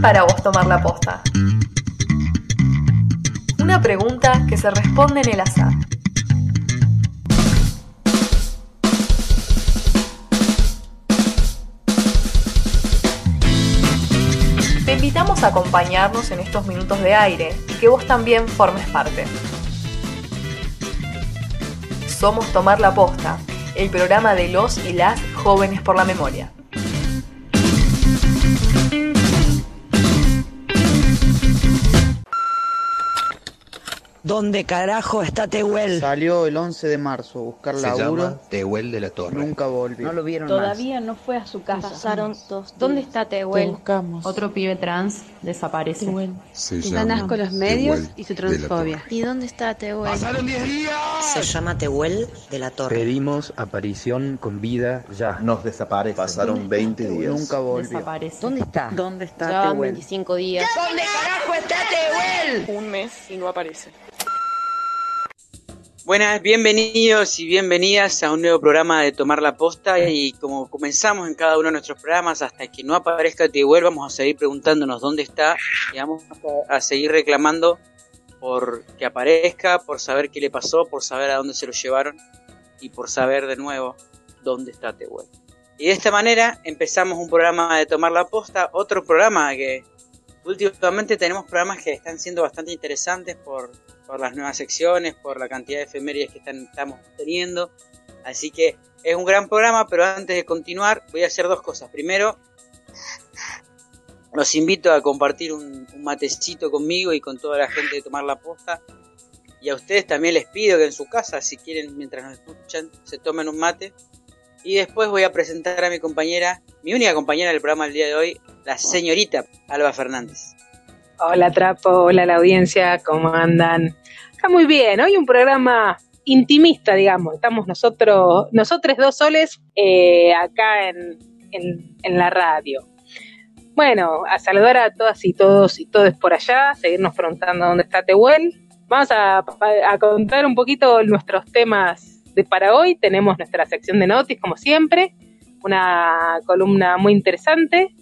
para vos tomar la posta? Una pregunta que se responde en el azar. Te invitamos a acompañarnos en estos minutos de aire y que vos también formes parte. Somos Tomar la Posta, el programa de los y las jóvenes por la memoria. ¿Dónde carajo está Tehuel? Salió el 11 de marzo a buscar Se laburo. llama Tehuel de la Torre. Nunca volvió. No lo vieron Todavía no fue a su casa. Pasaron dos ¿Dónde días. está Te Tehuel? buscamos. Otro pibe trans desaparece. Se Tan llama asco los medios Tehuel y su transfobia. ¿Y dónde está Tehuel? Se llama Tehuel de la Torre. Pedimos aparición con vida ya. Nos desaparece. Pasaron 20 días. Nunca volvió. Desaparece. ¿Dónde está? ¿Dónde está Tehuel? 25 días. ¿Dónde carajo está Tehuel? Un mes y no aparece. Buenas, bienvenidos y bienvenidas a un nuevo programa de Tomar la Posta y como comenzamos en cada uno de nuestros programas hasta que no aparezca Tehuel vamos a seguir preguntándonos dónde está y vamos a, seguir reclamando por que aparezca, por saber qué le pasó, por saber a dónde se lo llevaron y por saber de nuevo dónde está Tehuel. Y de esta manera empezamos un programa de Tomar la Posta, otro programa que últimamente tenemos programas que están siendo bastante interesantes por, por las nuevas secciones, por la cantidad de efemérides que están, estamos teniendo. Así que es un gran programa, pero antes de continuar voy a hacer dos cosas. Primero, los invito a compartir un, un matecito conmigo y con toda la gente de Tomar la Posta. Y a ustedes también les pido que en su casa, si quieren, mientras nos escuchan, se tomen un mate. Y después voy a presentar a mi compañera, mi única compañera del programa del día de hoy, la señorita Alba Fernández. Hola Trapo, hola la audiencia, ¿cómo andan? Está muy bien, hoy un programa intimista, digamos. Estamos nosotros, nosotros dos soles eh, acá en, en, la radio. Bueno, a saludar a todas y todos y todos por allá, seguirnos preguntando dónde está Tehuel. Vamos a, a contar un poquito nuestros temas de para hoy. Tenemos nuestra sección de noticias, como siempre, una columna muy interesante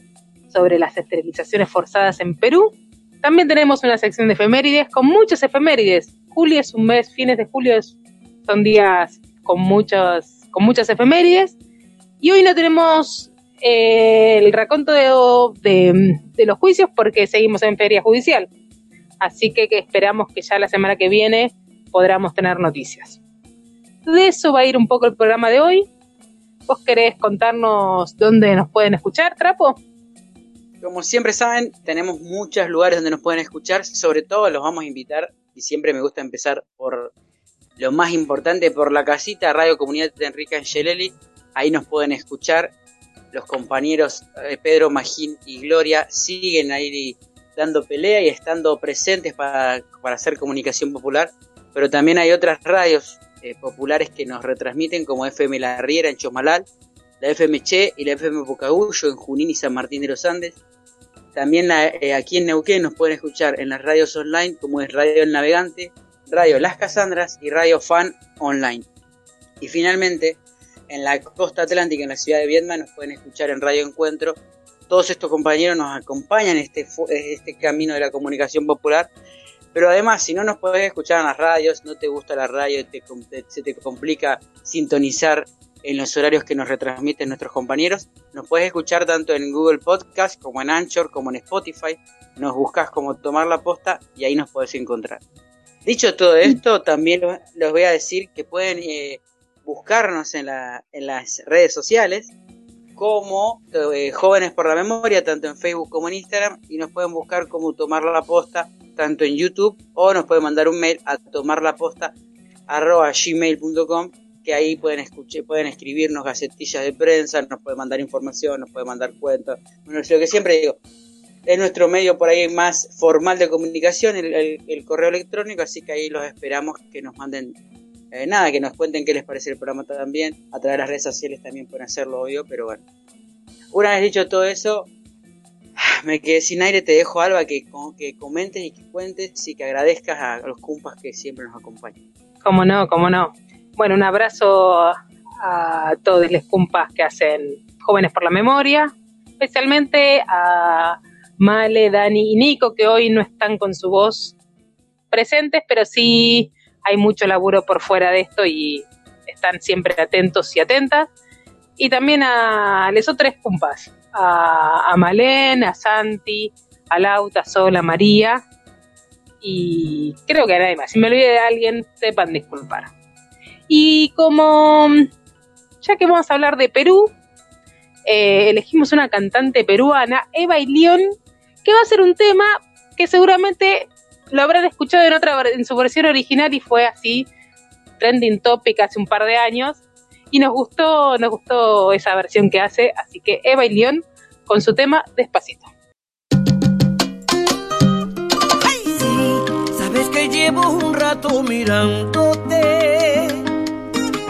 sobre las esterilizaciones forzadas en Perú. También tenemos una sección de efemérides con muchas efemérides. Julio es un mes, fines de julio son días con muchos, con muchas efemérides. Y hoy no tenemos eh, el raconto de los juicios porque seguimos en feria judicial. Así que, que esperamos que ya la semana que viene podamos tener noticias. De eso va a ir un poco el programa de hoy. ¿Vos querés contarnos dónde nos pueden escuchar, Trapo? Como siempre saben, tenemos muchos lugares donde nos pueden escuchar, sobre todo los vamos a invitar, y siempre me gusta empezar por lo más importante, por la casita Radio Comunidad de Enrique Angelelli, ahí nos pueden escuchar, los compañeros eh, Pedro, Magín y Gloria. Siguen ahí dando pelea y estando presentes para, para hacer comunicación popular, pero también hay otras radios eh, populares que nos retransmiten como FM La Riera en Chomalal, la FM Che y la FM Bocagullo en Junín y San Martín de los Andes. También eh, aquí en Neuquén nos pueden escuchar en las radios online como es Radio El Navegante, Radio Las Casandras y Radio Fan Online. Y finalmente, en la costa atlántica, en la ciudad de Viedma, nos pueden escuchar en Radio Encuentro. Todos estos compañeros nos acompañan en este, este camino de la comunicación popular. Pero además, si no nos podés escuchar en las radios, no te gusta la radio, te te- se te complica sintonizar en los horarios que nos retransmiten nuestros compañeros, nos puedes escuchar tanto en Google Podcast como en Anchor como en Spotify. Nos buscas como Tomar la Posta y ahí nos podés encontrar. Dicho todo esto, también lo- les voy a decir que pueden eh, buscarnos en las redes sociales como eh, Jóvenes por la Memoria, tanto en Facebook como en Instagram, y nos pueden buscar como Tomar la Posta, tanto en YouTube, o nos pueden mandar un mail a tomarlaposta.gmail.com que ahí pueden escuchar, pueden escribirnos gacetillas de prensa, nos pueden mandar información, nos pueden mandar cuentos. Bueno, es lo que siempre digo, es nuestro medio por ahí más formal de comunicación, el, correo electrónico, así que ahí los esperamos que nos manden eh, nada, que nos cuenten qué les parece el programa también. A través de las redes sociales también pueden hacerlo, obvio, pero bueno. Una vez dicho todo eso, me quedé sin aire, te dejo Alba que, que comentes y que cuentes y que agradezcas a los cumpas que siempre nos acompañan. Cómo no, cómo no. Bueno, un abrazo a todos los cumpas que hacen Jóvenes por la Memoria, especialmente a Male, Dani y Nico, que hoy no están con su voz presentes, pero sí hay mucho laburo por fuera de esto y están siempre atentos y atentas. Y también a los otros cumpas, a, a Malén, a Santi, a Lauta, a Sol, a María y creo que a nadie más. Si me olvidé de alguien, sepan disculpar. Y como ya que vamos a hablar de Perú, eh, elegimos una cantante peruana, Eva Ilión, que va a ser un tema que seguramente lo habrán escuchado en otra en su versión original y fue así trending topic hace un par de años. Y nos gustó nos gustó esa versión que hace así que Eva y León con su tema Despacito. Sabes que llevo un rato mirándote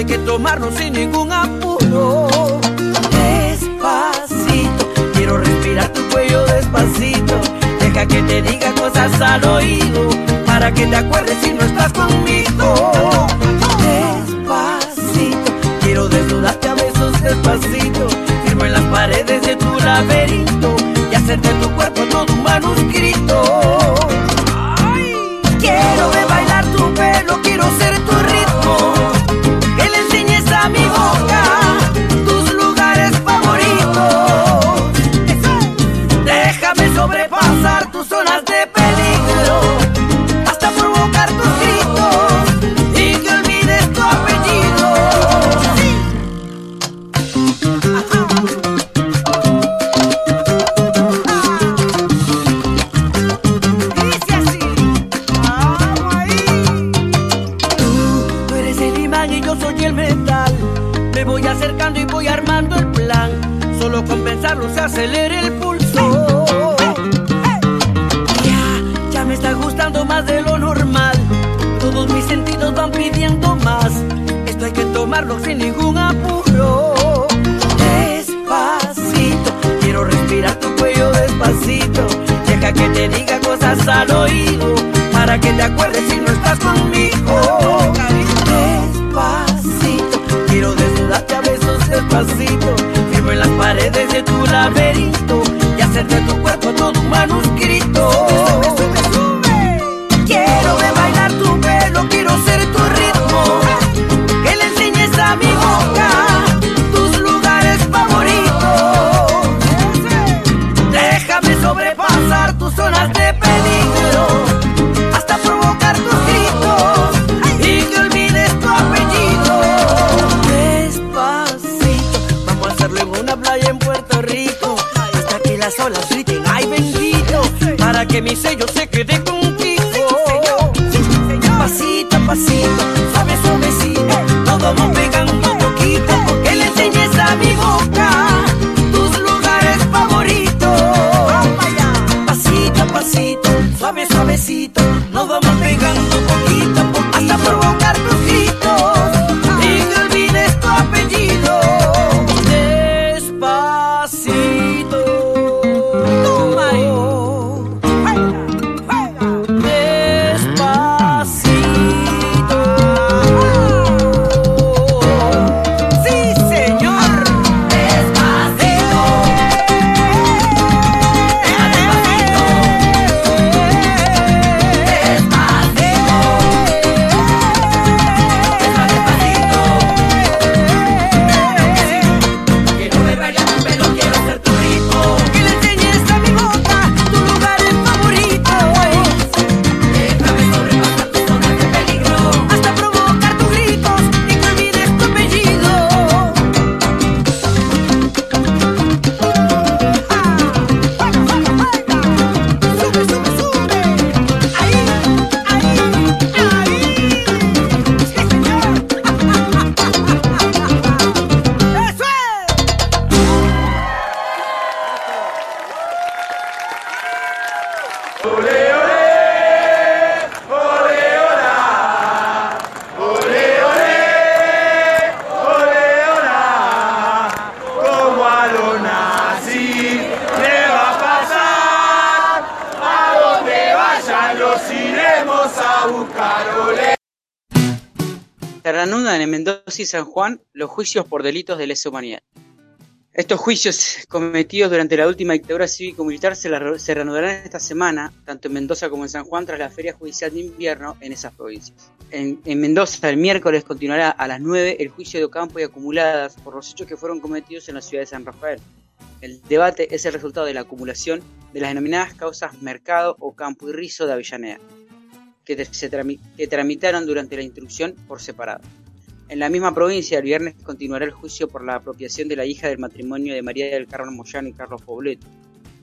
Hay que tomarlo sin ningún apuro. Despacito, quiero respirar tu cuello despacito Deja que te diga cosas al oído para que te acuerdes si no estás conmigo. Despacito, quiero desnudarte a besos despacito. Firmo en las paredes de tu laberinto y hacerte tu cuerpo todo un manuscrito. Y San Juan los juicios por delitos de lesa humanidad. Estos juicios cometidos durante la última dictadura cívico-militar se, se, reanudarán esta semana, tanto en Mendoza como en San Juan, tras la Feria Judicial de Invierno en esas provincias. En, en, Mendoza, el miércoles, continuará a las 9 el juicio de Ocampo y acumuladas por los hechos que fueron cometidos en la ciudad de San Rafael. El debate es el resultado de la acumulación de las denominadas causas Mercado, Ocampo y Rizo de Avellaneda, que, se trami que tramitaron durante la instrucción por separado. En la misma provincia, el viernes continuará el juicio por la apropiación de la hija del matrimonio de María del Carmen Moyano y Carlos Pobleto.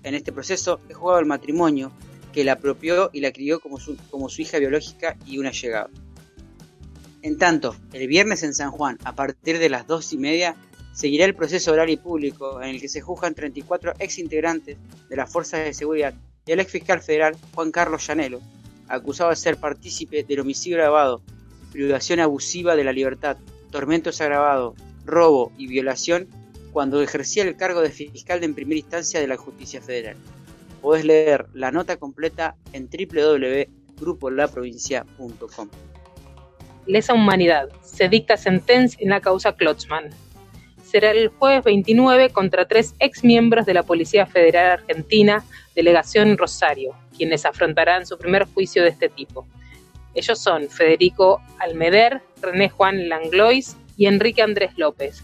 En este proceso es jugado el matrimonio que la apropió y la crió como su, hija biológica y una llegada. En tanto, el viernes en San Juan, a partir de las dos y media, seguirá el proceso oral y público en el que se juzgan 34 ex integrantes de las fuerzas de seguridad y el ex fiscal federal Juan Carlos Llanelo, acusado de ser partícipe del homicidio grabado privación abusiva de la libertad, tormentos agravados, robo y violación cuando ejercía el cargo de fiscal de en primera instancia de la Justicia Federal. Podés leer la nota completa en www.grupolaprovincia.com. Lesa Humanidad. Se dicta sentencia en la causa Klotzmann. Será el jueves 29 contra tres ex miembros de la Policía Federal Argentina, delegación Rosario, quienes afrontarán su primer juicio de este tipo. Ellos son Federico Almeder, René Juan Langlois y Enrique Andrés López.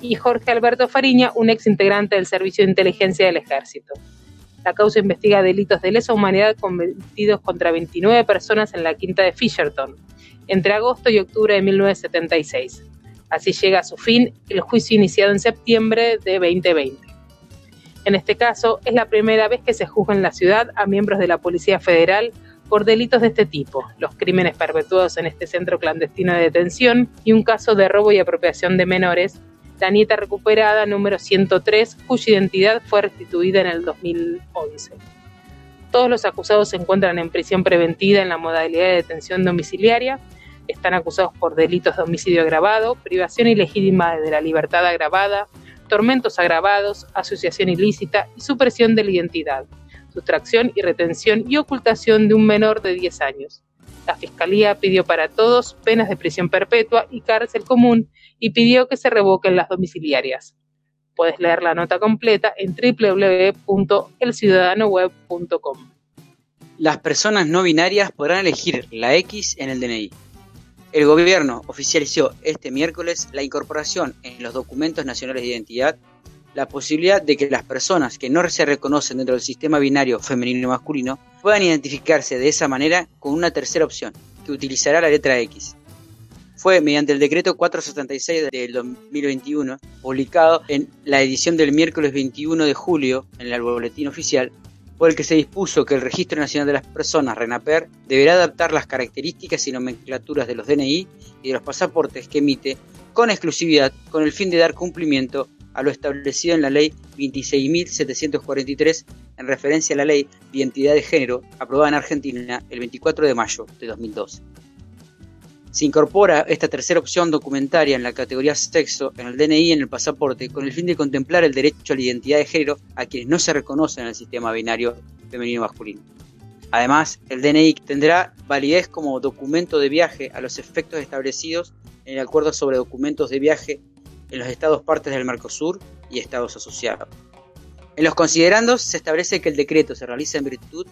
Y Jorge Alberto Fariña, un ex integrante del Servicio de Inteligencia del Ejército. La causa investiga delitos de lesa humanidad cometidos contra 29 personas en la quinta de Fisherton, entre agosto y octubre de 1976. Así llega a su fin el juicio iniciado en septiembre de 2020. En este caso, es la primera vez que se juzga en la ciudad a miembros de la Policía Federal por delitos de este tipo, los crímenes perpetuados en este centro clandestino de detención y un caso de robo y apropiación de menores, la nieta recuperada número 103, cuya identidad fue restituida en el 2011. Todos los acusados se encuentran en prisión preventiva en la modalidad de detención domiciliaria, están acusados por delitos de homicidio agravado, privación ilegítima de la libertad agravada, tormentos agravados, asociación ilícita y supresión de la identidad sustracción y retención y ocultación de un menor de 10 años. La Fiscalía pidió para todos penas de prisión perpetua y cárcel común y pidió que se revoquen las domiciliarias. Puedes leer la nota completa en www.elciudadanoweb.com. Las personas no binarias podrán elegir la X en el DNI. El gobierno oficializó este miércoles la incorporación en los documentos nacionales de identidad la posibilidad de que las personas que no se reconocen dentro del sistema binario femenino y masculino puedan identificarse de esa manera con una tercera opción, que utilizará la letra X. Fue mediante el decreto 476 del 2021, publicado en la edición del miércoles 21 de julio en el boletín oficial, por el que se dispuso que el Registro Nacional de las Personas, RENAPER, deberá adaptar las características y nomenclaturas de los DNI y de los pasaportes que emite con exclusividad con el fin de dar cumplimiento a lo establecido en la Ley 26.743 en referencia a la Ley de Identidad de Género aprobada en Argentina el 24 de mayo de 2012. Se incorpora esta tercera opción documentaria en la categoría sexo en el DNI y en el pasaporte con el fin de contemplar el derecho a la identidad de género a quienes no se reconocen en el sistema binario femenino-masculino. Además, el DNI tendrá validez como documento de viaje a los efectos establecidos en el Acuerdo sobre Documentos de Viaje en los estados partes del Mercosur y estados asociados. En los considerandos se establece que el decreto se realiza en virtud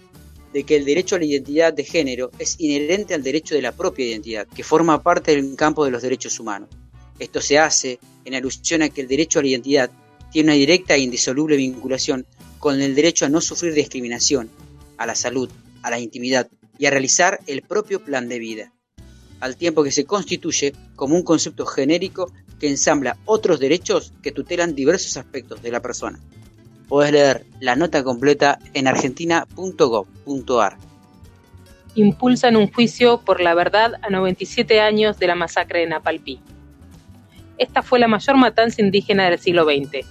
de que el derecho a la identidad de género es inherente al derecho de la propia identidad, que forma parte del campo de los derechos humanos. Esto se hace en alusión a que el derecho a la identidad tiene una directa e indisoluble vinculación con el derecho a no sufrir discriminación, a la salud, a la intimidad y a realizar el propio plan de vida, al tiempo que se constituye como un concepto genérico que ensambla otros derechos que tutelan diversos aspectos de la persona. Puedes leer la nota completa en argentina.gov.ar. Impulsan un juicio por la verdad a 97 años de la masacre de Napalpí. Esta fue la mayor matanza indígena del siglo XX,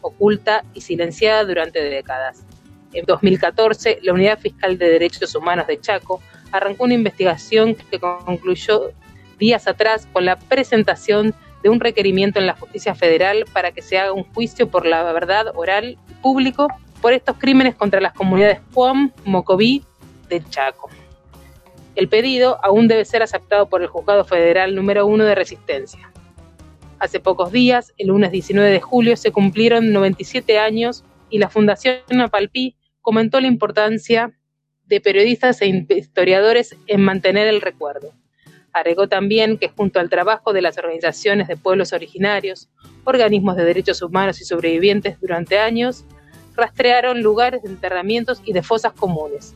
oculta y silenciada durante décadas. En 2014, la Unidad Fiscal de Derechos Humanos de Chaco arrancó una investigación que concluyó días atrás con la presentación de un requerimiento en la justicia federal para que se haga un juicio por la verdad oral y público por estos crímenes contra las comunidades Puam, Mocoví, de Chaco. El pedido aún debe ser aceptado por el Juzgado Federal número 1 de Resistencia. Hace pocos días, el lunes 19 de julio, se cumplieron 97 años y la Fundación Apalpí comentó la importancia de periodistas e historiadores en mantener el recuerdo. Agregó también que junto al trabajo de las organizaciones de pueblos originarios, organismos de derechos humanos y sobrevivientes durante años, rastrearon lugares de enterramientos y de fosas comunes.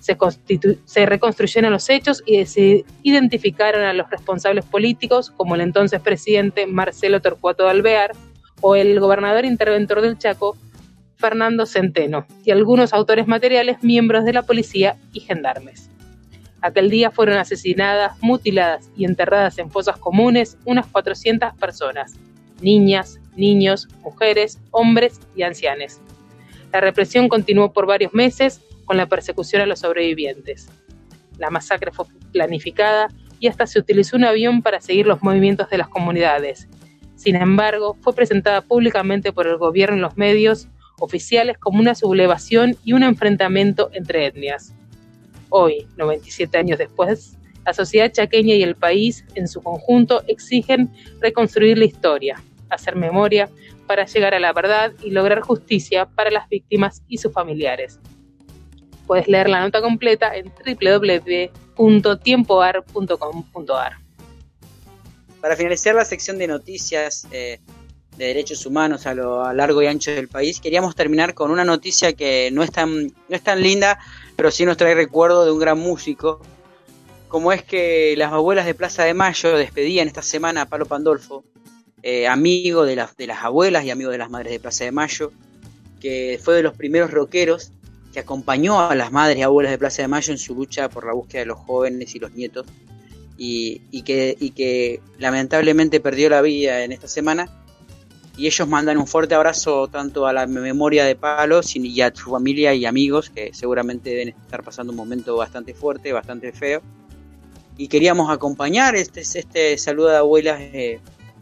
Se, reconstruyeron los hechos y se identificaron a los responsables políticos como el entonces presidente Marcelo Torcuato de Alvear o el gobernador interventor del Chaco, Fernando Centeno, y algunos autores materiales miembros de la policía y gendarmes. Aquel día fueron asesinadas, mutiladas y enterradas en fosas comunes unas 400 personas, niñas, niños, mujeres, hombres y ancianes. La represión continuó por varios meses con la persecución a los sobrevivientes. La masacre fue planificada y hasta se utilizó un avión para seguir los movimientos de las comunidades. Sin embargo, fue presentada públicamente por el gobierno en los medios oficiales como una sublevación y un enfrentamiento entre etnias. Hoy, 97 años después, la sociedad chaqueña y el país en su conjunto exigen reconstruir la historia, hacer memoria para llegar a la verdad y lograr justicia para las víctimas y sus familiares. Puedes leer la nota completa en www.tiempoar.com.ar. Para finalizar la sección de noticias eh, de derechos humanos a lo largo y ancho del país, queríamos terminar con una noticia que no es tan, no es tan linda, pero sí nos trae recuerdo de un gran músico, como es que las abuelas de Plaza de Mayo despedían esta semana a Palo Pandolfo, eh, amigo de, las de las abuelas y amigo de las madres de Plaza de Mayo, que fue de los primeros rockeros que acompañó a las madres y abuelas de Plaza de Mayo en su lucha por la búsqueda de los jóvenes y los nietos, y, y, que, y que lamentablemente perdió la vida en esta semana y ellos mandan un fuerte abrazo tanto a la memoria de Palo y a su familia y amigos que seguramente deben estar pasando un momento bastante fuerte, bastante feo. Y queríamos acompañar este, este saludo de abuelas eh,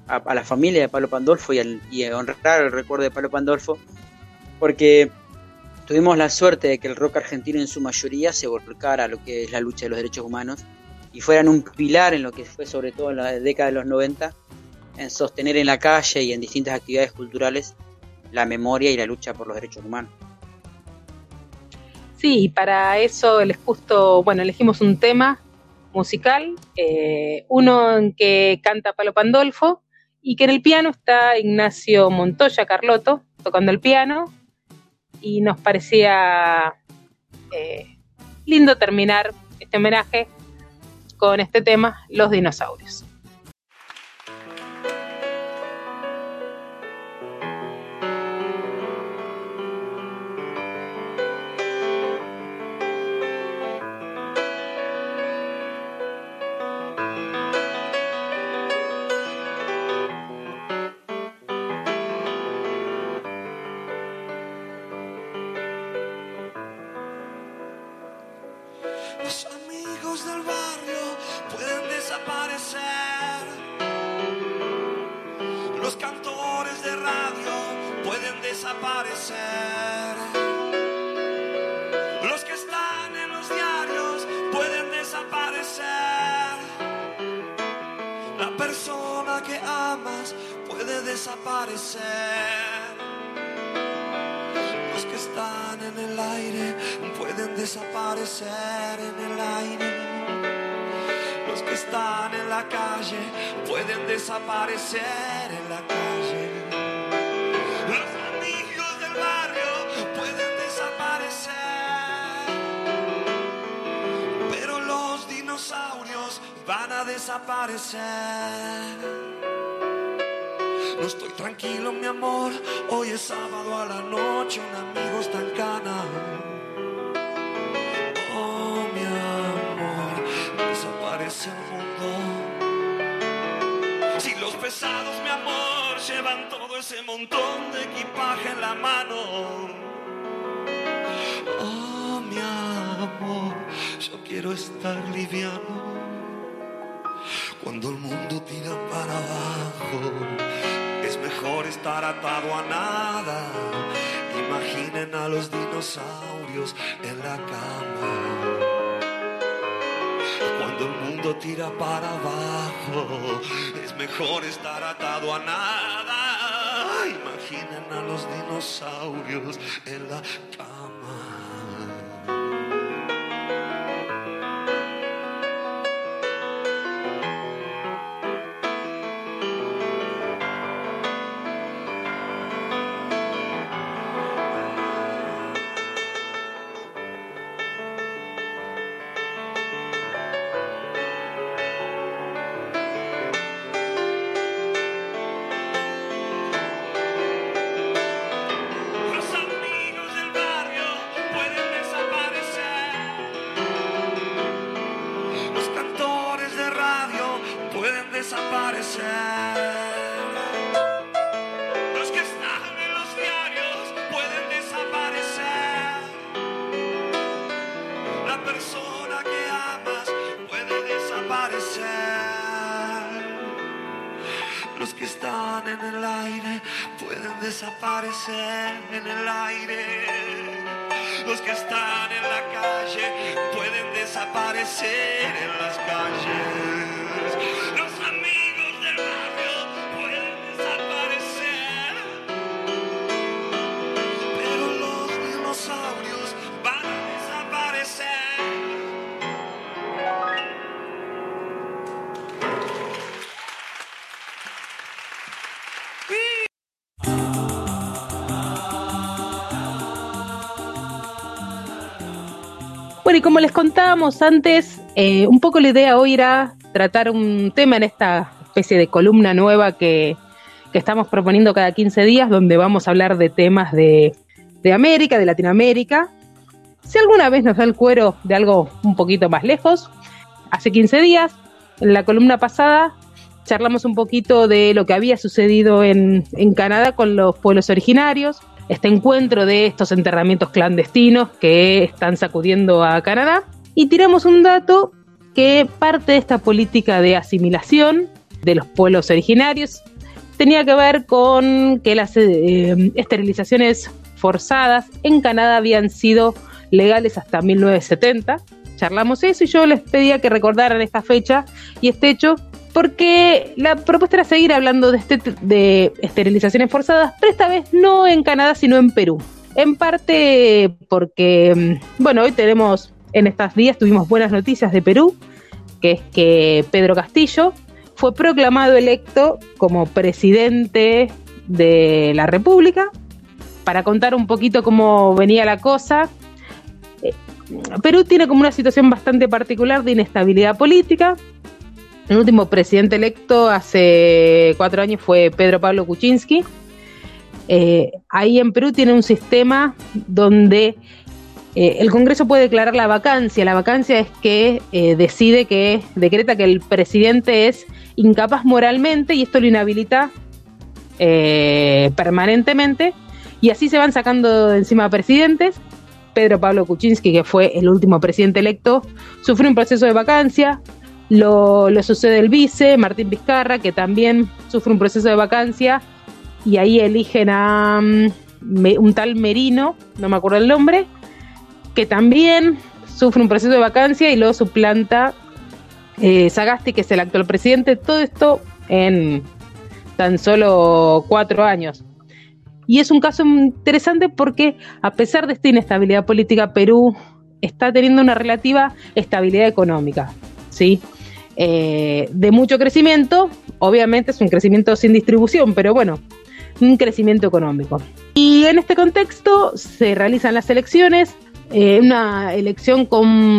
a, la familia de Palo Pandolfo y, y honrar el recuerdo de Palo Pandolfo, porque tuvimos la suerte de que el rock argentino en su mayoría se volcara a lo que es la lucha de los derechos humanos y fueran un pilar en lo que fue sobre todo en la década de los 90 en sostener en la calle y en distintas actividades culturales la memoria y la lucha por los derechos humanos. Sí, para eso les justo, bueno, elegimos un tema musical, eh, uno en que canta Palo Pandolfo y que en el piano está Ignacio Montoya Carlotto tocando el piano y nos parecía eh, lindo terminar este homenaje con este tema, Los dinosaurios. nada. Imaginen a los dinosaurios en la cama. Cuando el mundo tira para abajo, es mejor estar atado a nada. Imaginen a los dinosaurios en la cama. Como les contábamos antes, eh, un poco la idea hoy era tratar un tema en esta especie de columna nueva que, que estamos proponiendo cada 15 días, donde vamos a hablar de temas de, de América, de Latinoamérica. Si alguna vez nos da el cuero de algo un poquito más lejos, hace 15 días, en la columna pasada, charlamos un poquito de lo que había sucedido en, en Canadá con los pueblos originarios, este encuentro de estos enterramientos clandestinos que están sacudiendo a Canadá, y tiramos un dato que parte de esta política de asimilación de los pueblos originarios tenía que ver con que las eh, esterilizaciones forzadas en Canadá habían sido legales hasta 1970. Charlamos eso y yo les pedía que recordaran esta fecha y este hecho porque la propuesta era seguir hablando de, este, de esterilizaciones forzadas, pero esta vez no en Canadá, sino en Perú. En parte porque, bueno, hoy tenemos, en estos días tuvimos buenas noticias de Perú, que es que Pedro Castillo fue proclamado electo como presidente de la República. Para contar un poquito cómo venía la cosa, eh, Perú tiene como una situación bastante particular de inestabilidad política. El último presidente electo hace cuatro años fue Pedro Pablo Kuczynski. Eh, ahí en Perú tiene un sistema donde eh, el Congreso puede declarar la vacancia. La vacancia es que eh, decide que, decreta que el presidente es incapaz moralmente y esto lo inhabilita permanentemente. Y así se van sacando de encima presidentes. Pedro Pablo Kuczynski, que fue el último presidente electo, sufre un proceso de vacancia, lo, sucede el vice, Martín Vizcarra, que también sufre un proceso de vacancia, y ahí eligen a me, un tal Merino, no me acuerdo el nombre, que también sufre un proceso de vacancia y luego suplanta eh, Sagasti, que es el actual presidente. Todo esto en tan solo cuatro años. Y es un caso interesante porque a pesar de esta inestabilidad política, Perú está teniendo una relativa estabilidad económica. ¿sí? Eh, de mucho crecimiento, obviamente es un crecimiento sin distribución, pero bueno, un crecimiento económico. Y en este contexto se realizan las elecciones, eh, una elección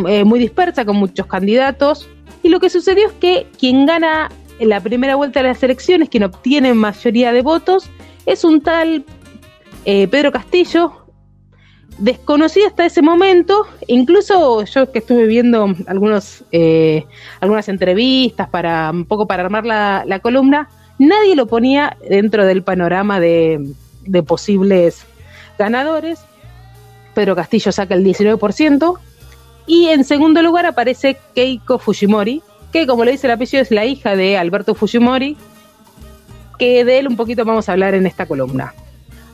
eh, muy dispersa, con muchos candidatos, y lo que sucedió es que quien gana en la primera vuelta de las elecciones, quien obtiene mayoría de votos, es un tal Pedro Castillo, desconocido hasta ese momento, incluso yo que estuve viendo algunos, eh, algunas entrevistas para un poco para armar la, la, columna, nadie lo ponía dentro del panorama de, de posibles ganadores. Pedro Castillo saca el 19%. Y en segundo lugar aparece Keiko Fujimori, que como le dice el apellido es la hija de Alberto Fujimori, que de él un poquito vamos a hablar en esta columna.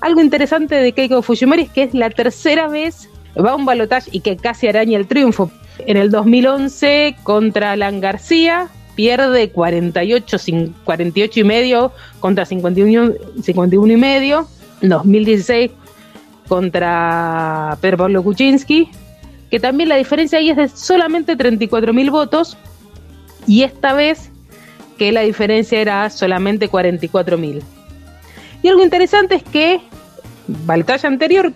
Algo interesante de Keiko Fujimori es que es la tercera vez va a un balotaje y que casi araña el triunfo. En el 2011 contra Alan García pierde 48, 48 y medio contra 51, 51 y medio. 2016 contra Pedro Pablo Kuczynski, que también la diferencia ahí es de solamente 34 mil votos y esta vez que la diferencia era solamente 44 mil. Y algo interesante es que batalla anterior,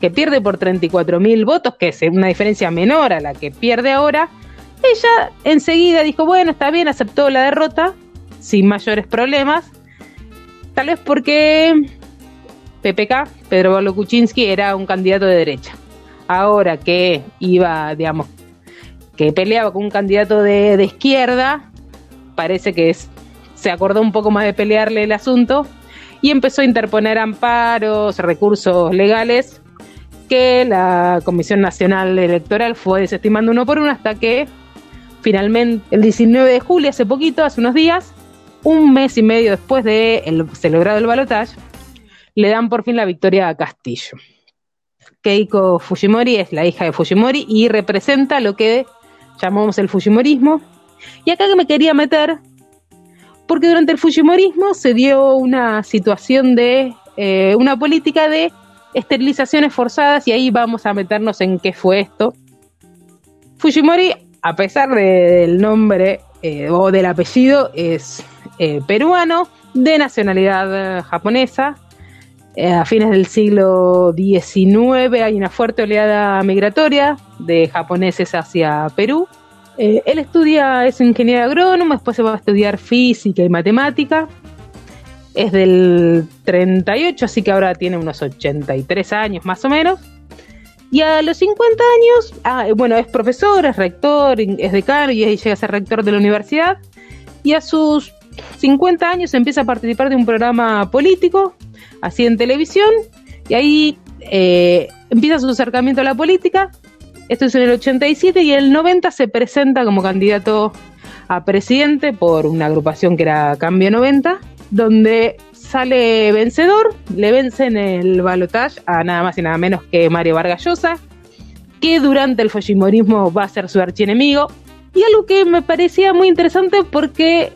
que pierde por 34 mil votos, que es una diferencia menor a la que pierde ahora, ella enseguida dijo, bueno, está bien, aceptó la derrota sin mayores problemas, tal vez porque PPK, Pedro Pablo Kuczynski, era un candidato de derecha. Ahora que iba, digamos, que peleaba con un candidato de, izquierda, parece que se acordó un poco más de pelearle el asunto y empezó a interponer amparos, recursos legales que la Comisión Nacional Electoral fue desestimando uno por uno hasta que finalmente el 19 de julio, hace poquito, hace unos días, un mes y medio después de el celebrado el balotaje, le dan por fin la victoria a Castillo. Keiko Fujimori es la hija de Fujimori y representa lo que llamamos el Fujimorismo. Y acá que me quería meter, porque durante el Fujimorismo se dio una situación de eh, una política de esterilizaciones forzadas y ahí vamos a meternos en qué fue esto. Fujimori, a pesar del nombre eh, o del apellido, es eh, peruano, de nacionalidad japonesa, a fines del siglo XIX hay una fuerte oleada migratoria de japoneses hacia Perú. Eh, él estudia, es ingeniero agrónomo, después se va a estudiar física y matemática. Es del 38, así que ahora tiene unos 83 años más o menos. Y a los 50 años, ah, bueno, es profesor, es rector, es decano y llega a ser rector de la universidad. Y a sus 50 años empieza a participar de un programa político así en televisión, y ahí eh, empieza su acercamiento a la política. Esto es en el 87 y en el 90 se presenta como candidato a presidente por una agrupación que era Cambio 90, donde sale vencedor, le vence en el balotaje a nada más y nada menos que Mario Vargas Llosa, que durante el fujimorismo va a ser su archienemigo. Y algo que me parecía muy interesante porque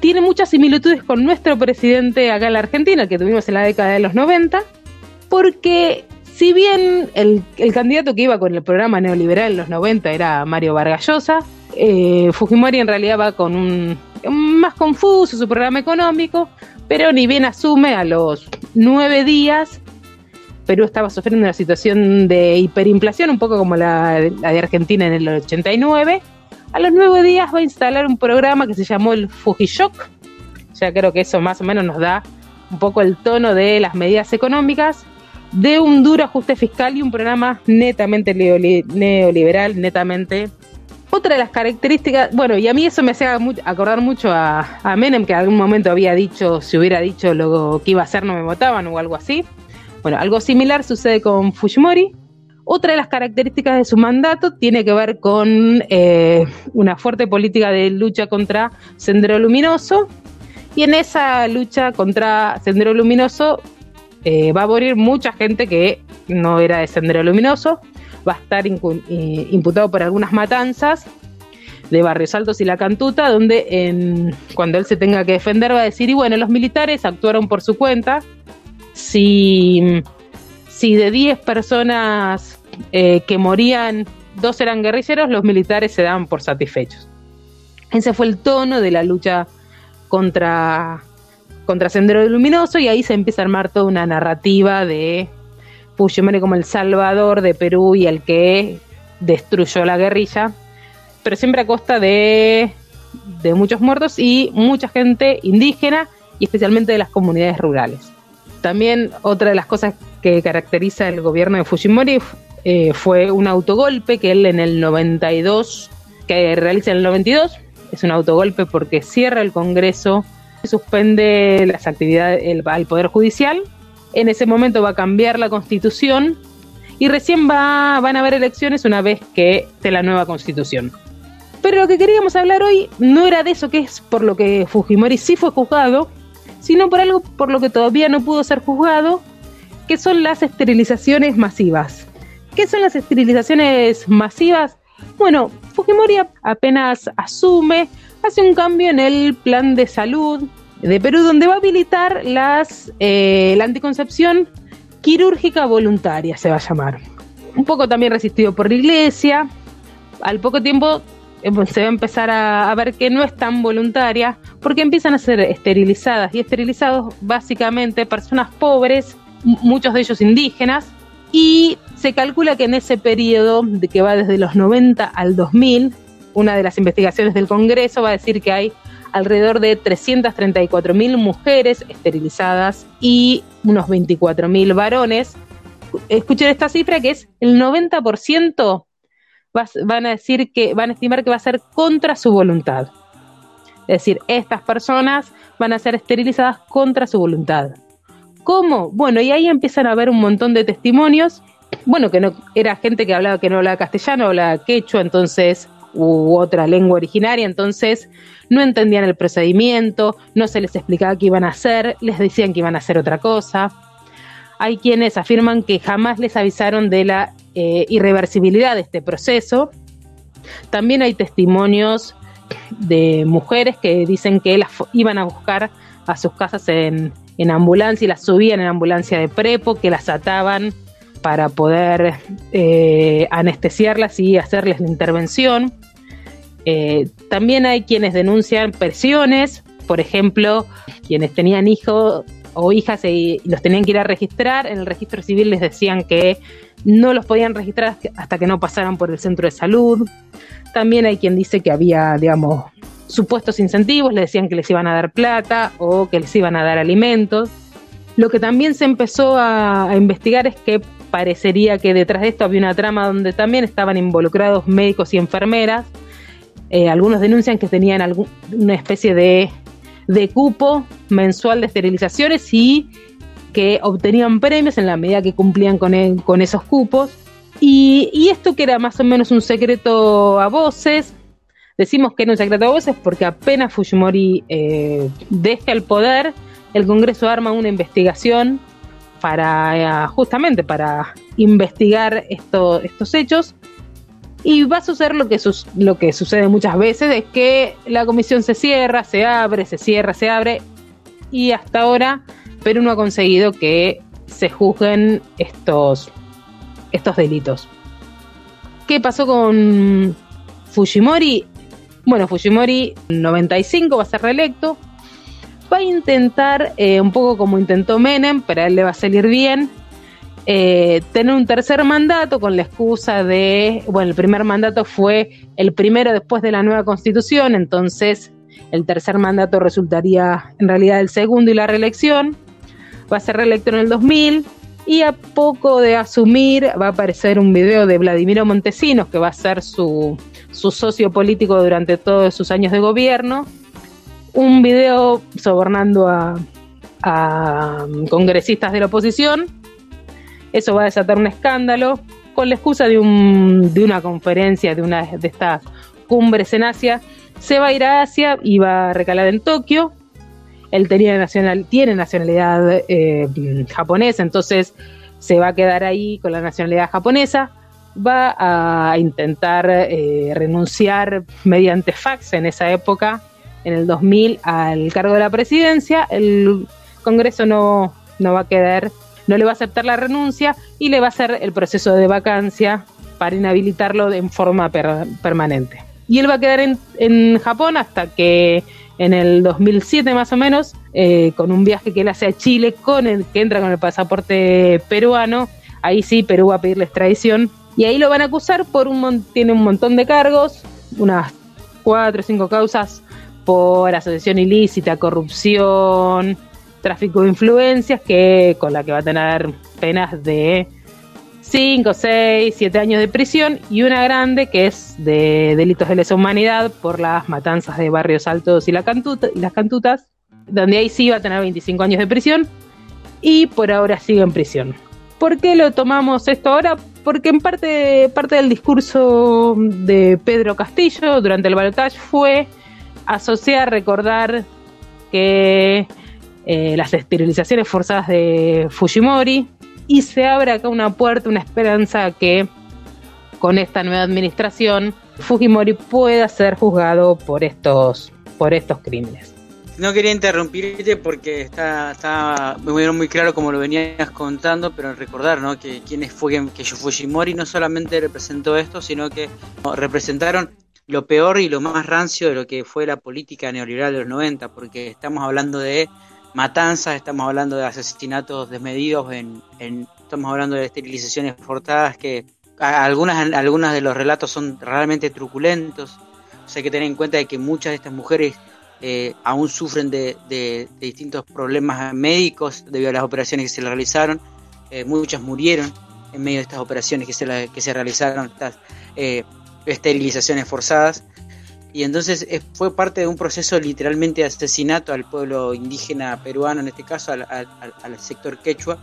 tiene muchas similitudes con nuestro presidente acá en la Argentina, que tuvimos en la década de los 90, porque si bien el, candidato que iba con el programa neoliberal en los 90 era Mario Vargas Llosa, eh, Fujimori en realidad va con un más confuso su programa económico, pero ni bien asume a los nueve días, Perú estaba sufriendo una situación de hiperinflación, un poco como la, la de Argentina en el 89, a los nueve días va a instalar un programa que se llamó el Fujishock. Ya creo que eso más o menos nos da un poco el tono de las medidas económicas, de un duro ajuste fiscal y un programa netamente neoliberal, netamente. Otra de las características, bueno, y a mí eso me hace acordar mucho a, a Menem, que en algún momento había dicho, si hubiera dicho lo que iba a hacer no me votaban o algo así. Bueno, algo similar sucede con Fujimori, otra de las características de su mandato tiene que ver con eh, una fuerte política de lucha contra Sendero Luminoso. Y en esa lucha contra Sendero Luminoso eh, va a morir mucha gente que no era de Sendero Luminoso. Va a estar imputado por algunas matanzas de Barrios Altos y La Cantuta, donde cuando él se tenga que defender va a decir, y bueno, los militares actuaron por su cuenta. Si, si de 10 personas eh, que morían, dos eran guerrilleros, los militares se daban por satisfechos. Ese fue el tono de la lucha contra, contra Sendero Luminoso y ahí se empieza a armar toda una narrativa de Fujimori como el salvador de Perú y el que destruyó la guerrilla, pero siempre a costa de, de muchos muertos y mucha gente indígena y especialmente de las comunidades rurales. También otra de las cosas que caracteriza el gobierno de Fujimori eh, fue un autogolpe que él en el 92, que realiza en el 92, es un autogolpe porque cierra el Congreso, suspende las actividades al Poder Judicial, en ese momento va a cambiar la Constitución y recién va, van a haber elecciones una vez que esté la nueva Constitución. Pero lo que queríamos hablar hoy no era de eso que es por lo que Fujimori sí fue juzgado, sino por algo por lo que todavía no pudo ser juzgado, que son las esterilizaciones masivas. ¿Qué son las esterilizaciones masivas? Bueno, Fujimori apenas asume, hace un cambio en el plan de salud de Perú, donde va a habilitar las, eh, la anticoncepción quirúrgica voluntaria, se va a llamar. Un poco también resistido por la iglesia. Al poco tiempo pues, se va a empezar a, a, ver que no es tan voluntaria, porque empiezan a ser esterilizadas y esterilizados básicamente personas pobres, muchos de ellos indígenas, y se calcula que en ese periodo, de que va desde los 90 al 2000, una de las investigaciones del Congreso va a decir que hay alrededor de 334 mil mujeres esterilizadas y unos 24 mil varones. Escuchen esta cifra que es el 90% van a decir que van a estimar que va a ser contra su voluntad. Es decir, estas personas van a ser esterilizadas contra su voluntad. ¿Cómo? Bueno, y ahí empiezan a haber un montón de testimonios. Bueno, que no era gente que hablaba que no hablaba castellano, hablaba quechua, entonces u otra lengua originaria, entonces no entendían el procedimiento, no se les explicaba qué iban a hacer, les decían que iban a hacer otra cosa. Hay quienes afirman que jamás les avisaron de la eh, irreversibilidad de este proceso. También hay testimonios de mujeres que dicen que las iban a buscar a sus casas en, en ambulancia y las subían en ambulancia de prepo, que las ataban para poder eh, anestesiarlas y hacerles la intervención. Eh, también hay quienes denuncian presiones, por ejemplo, quienes tenían hijos o hijas y los tenían que ir a registrar, en el registro civil les decían que no los podían registrar hasta que no pasaran por el centro de salud. También hay quien dice que había, digamos, supuestos incentivos, le decían que les iban a dar plata o que les iban a dar alimentos. Lo que también se empezó a investigar es que parecería que detrás de esto había una trama donde también estaban involucrados médicos y enfermeras. Eh, algunos denuncian que tenían una especie de, de cupo mensual de esterilizaciones y que obtenían premios en la medida que cumplían con, con esos cupos. Y, esto que era más o menos un secreto a voces, decimos que era un secreto a voces porque apenas Fujimori eh, deja el poder, el Congreso arma una investigación para eh, justamente para investigar esto, estos hechos. Y va a suceder lo que, lo que sucede muchas veces, es que la comisión se cierra, se abre, se cierra, se abre, y hasta ahora Perú no ha conseguido que se juzguen estos, estos delitos. ¿Qué pasó con Fujimori? Bueno, Fujimori 95 va a ser reelecto, va a intentar, eh, un poco como intentó Menem, pero a él le va a salir bien, eh, tener un tercer mandato con la excusa de, bueno, el primer mandato fue el primero después de la nueva constitución, entonces el tercer mandato resultaría en realidad el segundo y la reelección. Va a ser reelecto en el 2000 y a poco de asumir va a aparecer un video de Vladimiro Montesinos, que va a ser su, su socio político durante todos sus años de gobierno, un video sobornando a, congresistas de la oposición. Eso va a desatar un escándalo con la excusa de, un, de una conferencia, de una de estas cumbres en Asia. Se va a ir a Asia y va a recalar en Tokio. Él tenía nacional, tiene nacionalidad eh, japonesa, entonces se va a quedar ahí con la nacionalidad japonesa. Va a intentar eh, renunciar mediante fax en esa época en el 2000 al cargo de la presidencia, el Congreso no, no va a quedar, no le va a aceptar la renuncia y le va a hacer el proceso de vacancia para inhabilitarlo en forma permanente. Y él va a quedar en, en, Japón hasta que en el 2007 más o menos, eh, con un viaje que él hace a Chile, con el que entra con el pasaporte peruano, ahí sí Perú va a pedirle extradición y ahí lo van a acusar por un tiene un montón de cargos, unas cuatro o cinco causas por asociación ilícita, corrupción, tráfico de influencias, que con la que va a tener penas de 5, 6, 7 años de prisión y una grande que es de delitos de lesa humanidad por las matanzas de Barrios Altos y, la cantuta, y las Cantutas, donde ahí sí va a tener 25 años de prisión y por ahora sigue en prisión. ¿Por qué lo tomamos esto ahora? Porque en parte, parte del discurso de Pedro Castillo durante el balotaje fue asociar, recordar que eh, las esterilizaciones forzadas de Fujimori y se abre acá una puerta, una esperanza que con esta nueva administración Fujimori pueda ser juzgado por estos, por estos crímenes. No quería interrumpirte porque está, está muy, muy claro como lo venías contando, pero recordar ¿no? que quienes fue que Fujimori no solamente representó esto, sino que representaron lo peor y lo más rancio de lo que fue la política neoliberal de los 90, porque estamos hablando de matanzas, estamos hablando de asesinatos desmedidos, en, estamos hablando de esterilizaciones forzadas que algunas, algunas de los relatos son realmente truculentos. O sea, hay que tener en cuenta de que muchas de estas mujeres eh, aún sufren de, distintos problemas médicos debido a las operaciones que se realizaron. Eh, muchas murieron en medio de estas operaciones que se, que se realizaron, estas eh, esterilizaciones forzadas. Y entonces fue parte de un proceso literalmente de asesinato al pueblo indígena peruano, en este caso al, al sector quechua,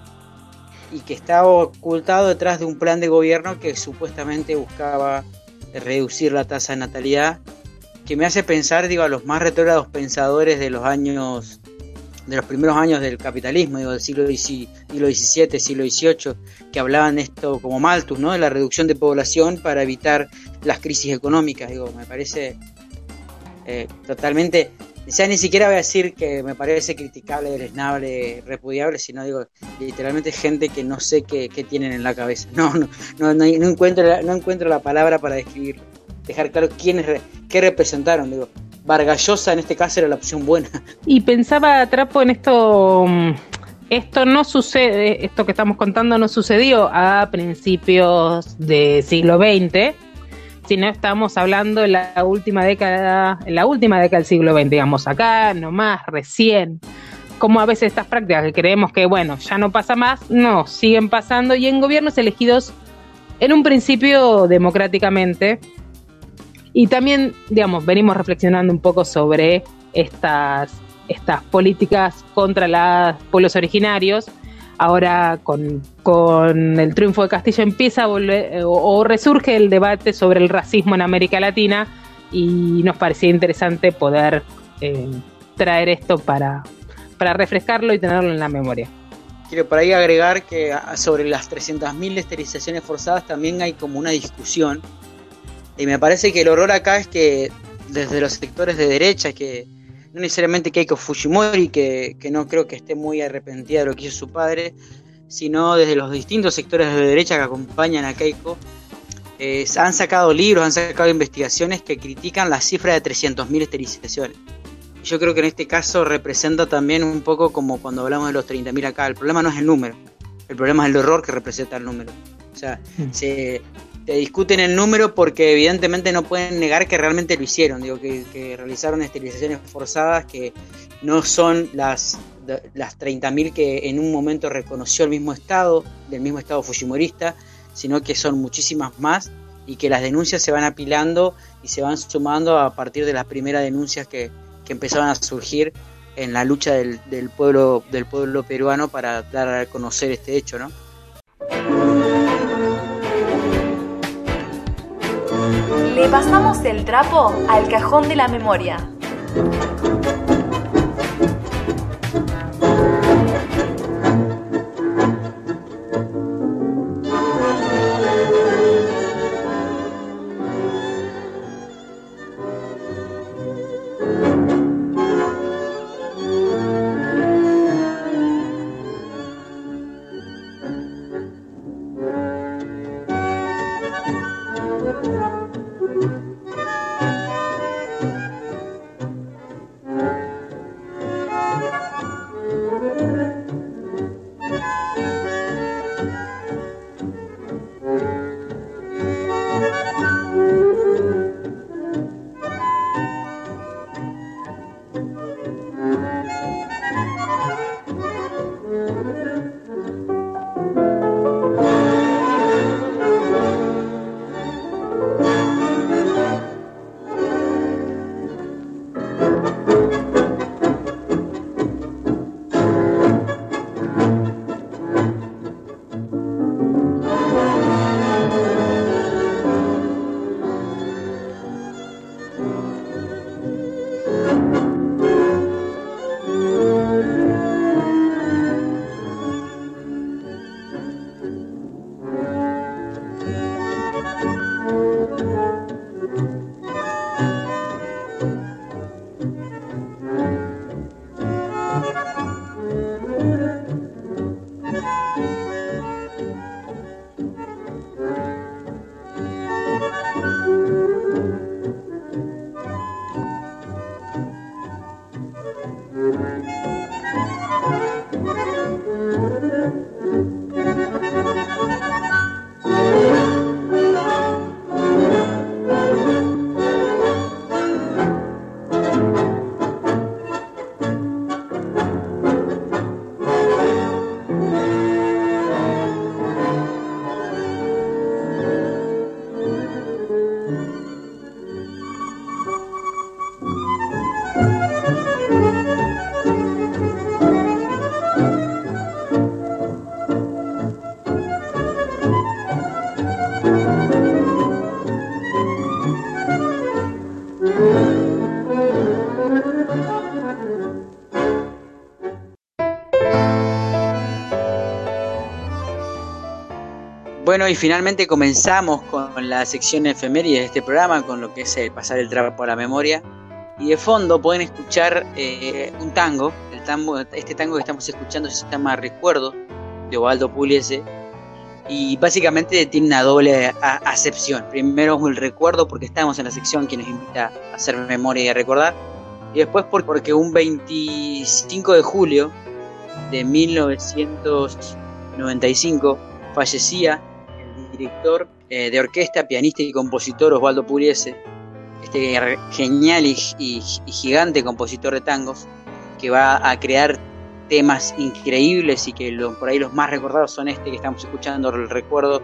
y que estaba ocultado detrás de un plan de gobierno que supuestamente buscaba reducir la tasa de natalidad que me hace pensar, digo, a los más retrógrados pensadores de los años, de los primeros años del capitalismo, digo, del siglo, XVII, siglo XVIII, que hablaban esto como Malthus, ¿no? De la reducción de población para evitar las crisis económicas, digo, me parece eh, totalmente, o sea, ni siquiera voy a decir que me parece criticable, deleznable, repudiable, sino digo, literalmente gente que no sé qué, qué tienen en la cabeza. No, no, no, no, encuentro, no encuentro la palabra para describirlo dejar claro quiénes, qué representaron. Digo, Vargallosa en este caso era la opción buena. Y pensaba, Trapo, en esto, mm, esto no sucede, esto que estamos contando no sucedió a principios del siglo XX, sino estamos hablando en la última década, en la última década del siglo XX, digamos, acá, nomás, recién. Como a veces estas prácticas que creemos que, bueno, ya no pasa más, no, siguen pasando y en gobiernos elegidos en un principio democráticamente, y también, digamos, venimos reflexionando un poco sobre estas, estas políticas contra los pueblos originarios. Ahora con, el triunfo de Castillo empieza a volver o, resurge el debate sobre el racismo en América Latina y nos parecía interesante poder eh, traer esto para, para refrescarlo y tenerlo en la memoria. Quiero por ahí agregar que sobre las 300.000 esterilizaciones forzadas también hay como una discusión y me parece que el horror acá es que desde los sectores de derecha, que no necesariamente Keiko Fujimori, que, que no creo que esté muy arrepentida de lo que hizo su padre, sino desde los distintos sectores de derecha que acompañan a Keiko, eh, han sacado libros, han sacado investigaciones que critican la cifra de 300.000 esterilizaciones. Yo creo que en este caso representa también un poco como cuando hablamos de los 30.000 acá. El problema no es el número, el problema es el horror que representa el número. O sea, mm. se, te discuten el número porque evidentemente no pueden negar que realmente lo hicieron, digo, que, realizaron esterilizaciones forzadas que no son las, las 30.000 que en un momento reconoció el mismo Estado, del mismo Estado fujimorista, sino que son muchísimas más y que las denuncias se van apilando y se van sumando a partir de las primeras denuncias que, que empezaban a surgir en la lucha del, del, pueblo, del pueblo peruano para dar a conocer este hecho, ¿no? Le pasamos el trapo al cajón de la memoria. Y finalmente comenzamos con la sección efeméride de este programa, con lo que es el pasar el trapo a la memoria. Y de fondo pueden escuchar eh, un tango, el este tango que estamos escuchando se llama Recuerdo, de Ovaldo Pugliese, y básicamente tiene una doble acepción. Primero el recuerdo porque estamos en la sección que nos invita a hacer memoria y a recordar, y después porque un 25 de julio de 1995 fallecía director eh, de orquesta, pianista y compositor Osvaldo Pugliese, este genial y, gigante compositor de tangos, que va a crear temas increíbles y que por ahí los más recordados son este que estamos escuchando, el recuerdo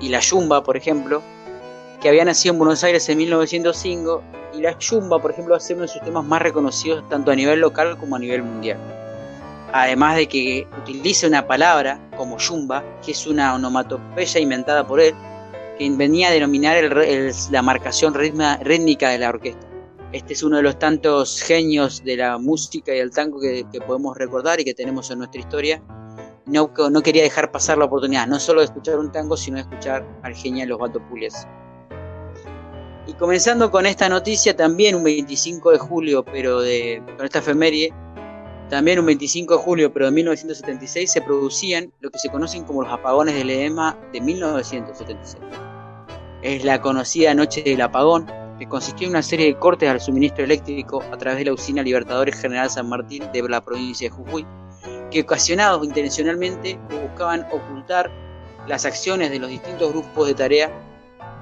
y la Yumba, por ejemplo, que había nacido en Buenos Aires en 1905 y la Yumba, por ejemplo, va a ser uno de sus temas más reconocidos tanto a nivel local como a nivel mundial. Además de que utiliza una palabra como Yumba, que es una onomatopeya inventada por él, que venía a denominar la marcación rítmica de la orquesta. Este es uno de los tantos genios de la música y el tango que, podemos recordar y que tenemos en nuestra historia. No, no, quería dejar pasar la oportunidad, no solo de escuchar un tango, sino de escuchar al genial Osvaldo Pugliese. Y comenzando con esta noticia, también un 25 de julio, pero de, con esta efeméride, también un 25 de julio, pero de 1976, se producían lo que se conocen como los apagones del EMA de 1976. Es la conocida Noche del Apagón, que consistió en una serie de cortes al suministro eléctrico a través de la usina Libertadores General San Martín de la provincia de Jujuy, que ocasionados intencionalmente buscaban ocultar las acciones de los distintos grupos de tarea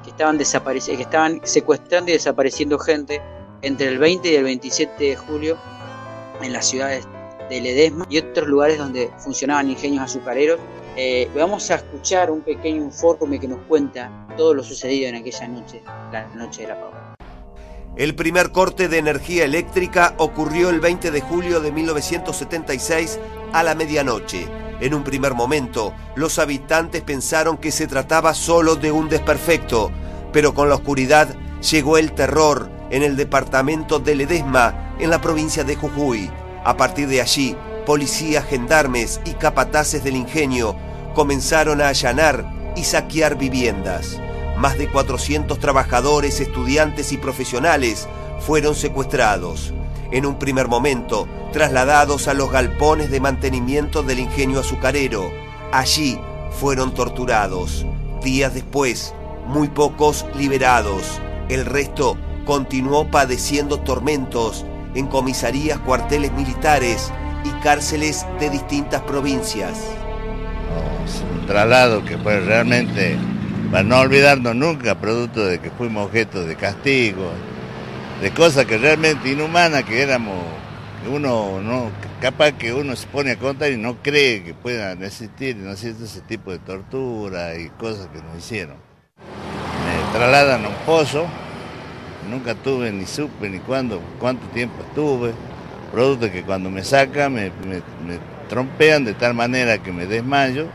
que estaban, que estaban secuestrando y desapareciendo gente entre el 20 y el 27 de julio en las ciudades de Ledesma y otros lugares donde funcionaban ingenios azucareros. Eh, vamos a escuchar un pequeño informe que nos cuenta todo lo sucedido en aquella noche, la noche de la pava. El primer corte de energía eléctrica ocurrió el 20 de julio de 1976 a la medianoche. En un primer momento, los habitantes pensaron que se trataba solo de un desperfecto, pero con la oscuridad llegó el terror en el departamento de Ledesma, en la provincia de Jujuy. A partir de allí, policías, gendarmes y capataces del ingenio comenzaron a allanar y saquear viviendas. Más de 400 trabajadores, estudiantes y profesionales fueron secuestrados. En un primer momento, trasladados a los galpones de mantenimiento del ingenio azucarero. Allí fueron torturados. Días después, muy pocos liberados. El resto continuó padeciendo tormentos en comisarías, cuarteles militares y cárceles de distintas provincias. un traslado que fue realmente para no olvidarnos nunca, producto de que fuimos objeto de castigo, de cosas que realmente inhumanas que éramos, uno no, capaz que uno se pone a contar y no cree que puedan existir, no existe ese tipo de tortura y cosas que nos hicieron. Me trasladan a un pozo, nunca tuve ni supe ni cuándo, cuánto tiempo estuve, producto que cuando me sacan me, me trompean de tal manera que me desmayo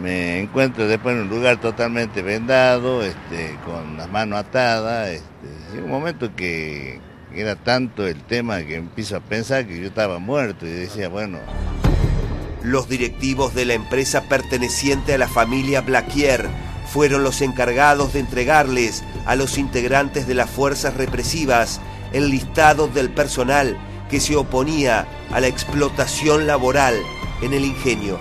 me encuentro después en un lugar totalmente vendado, este, con las manos atadas. Este, un momento que era tanto el tema que empiezo a pensar que yo estaba muerto y decía, bueno. Los directivos de la empresa perteneciente a la familia Blaquier fueron los encargados de entregarles a los integrantes de las fuerzas represivas el listado del personal que se oponía a la explotación laboral en el ingenio.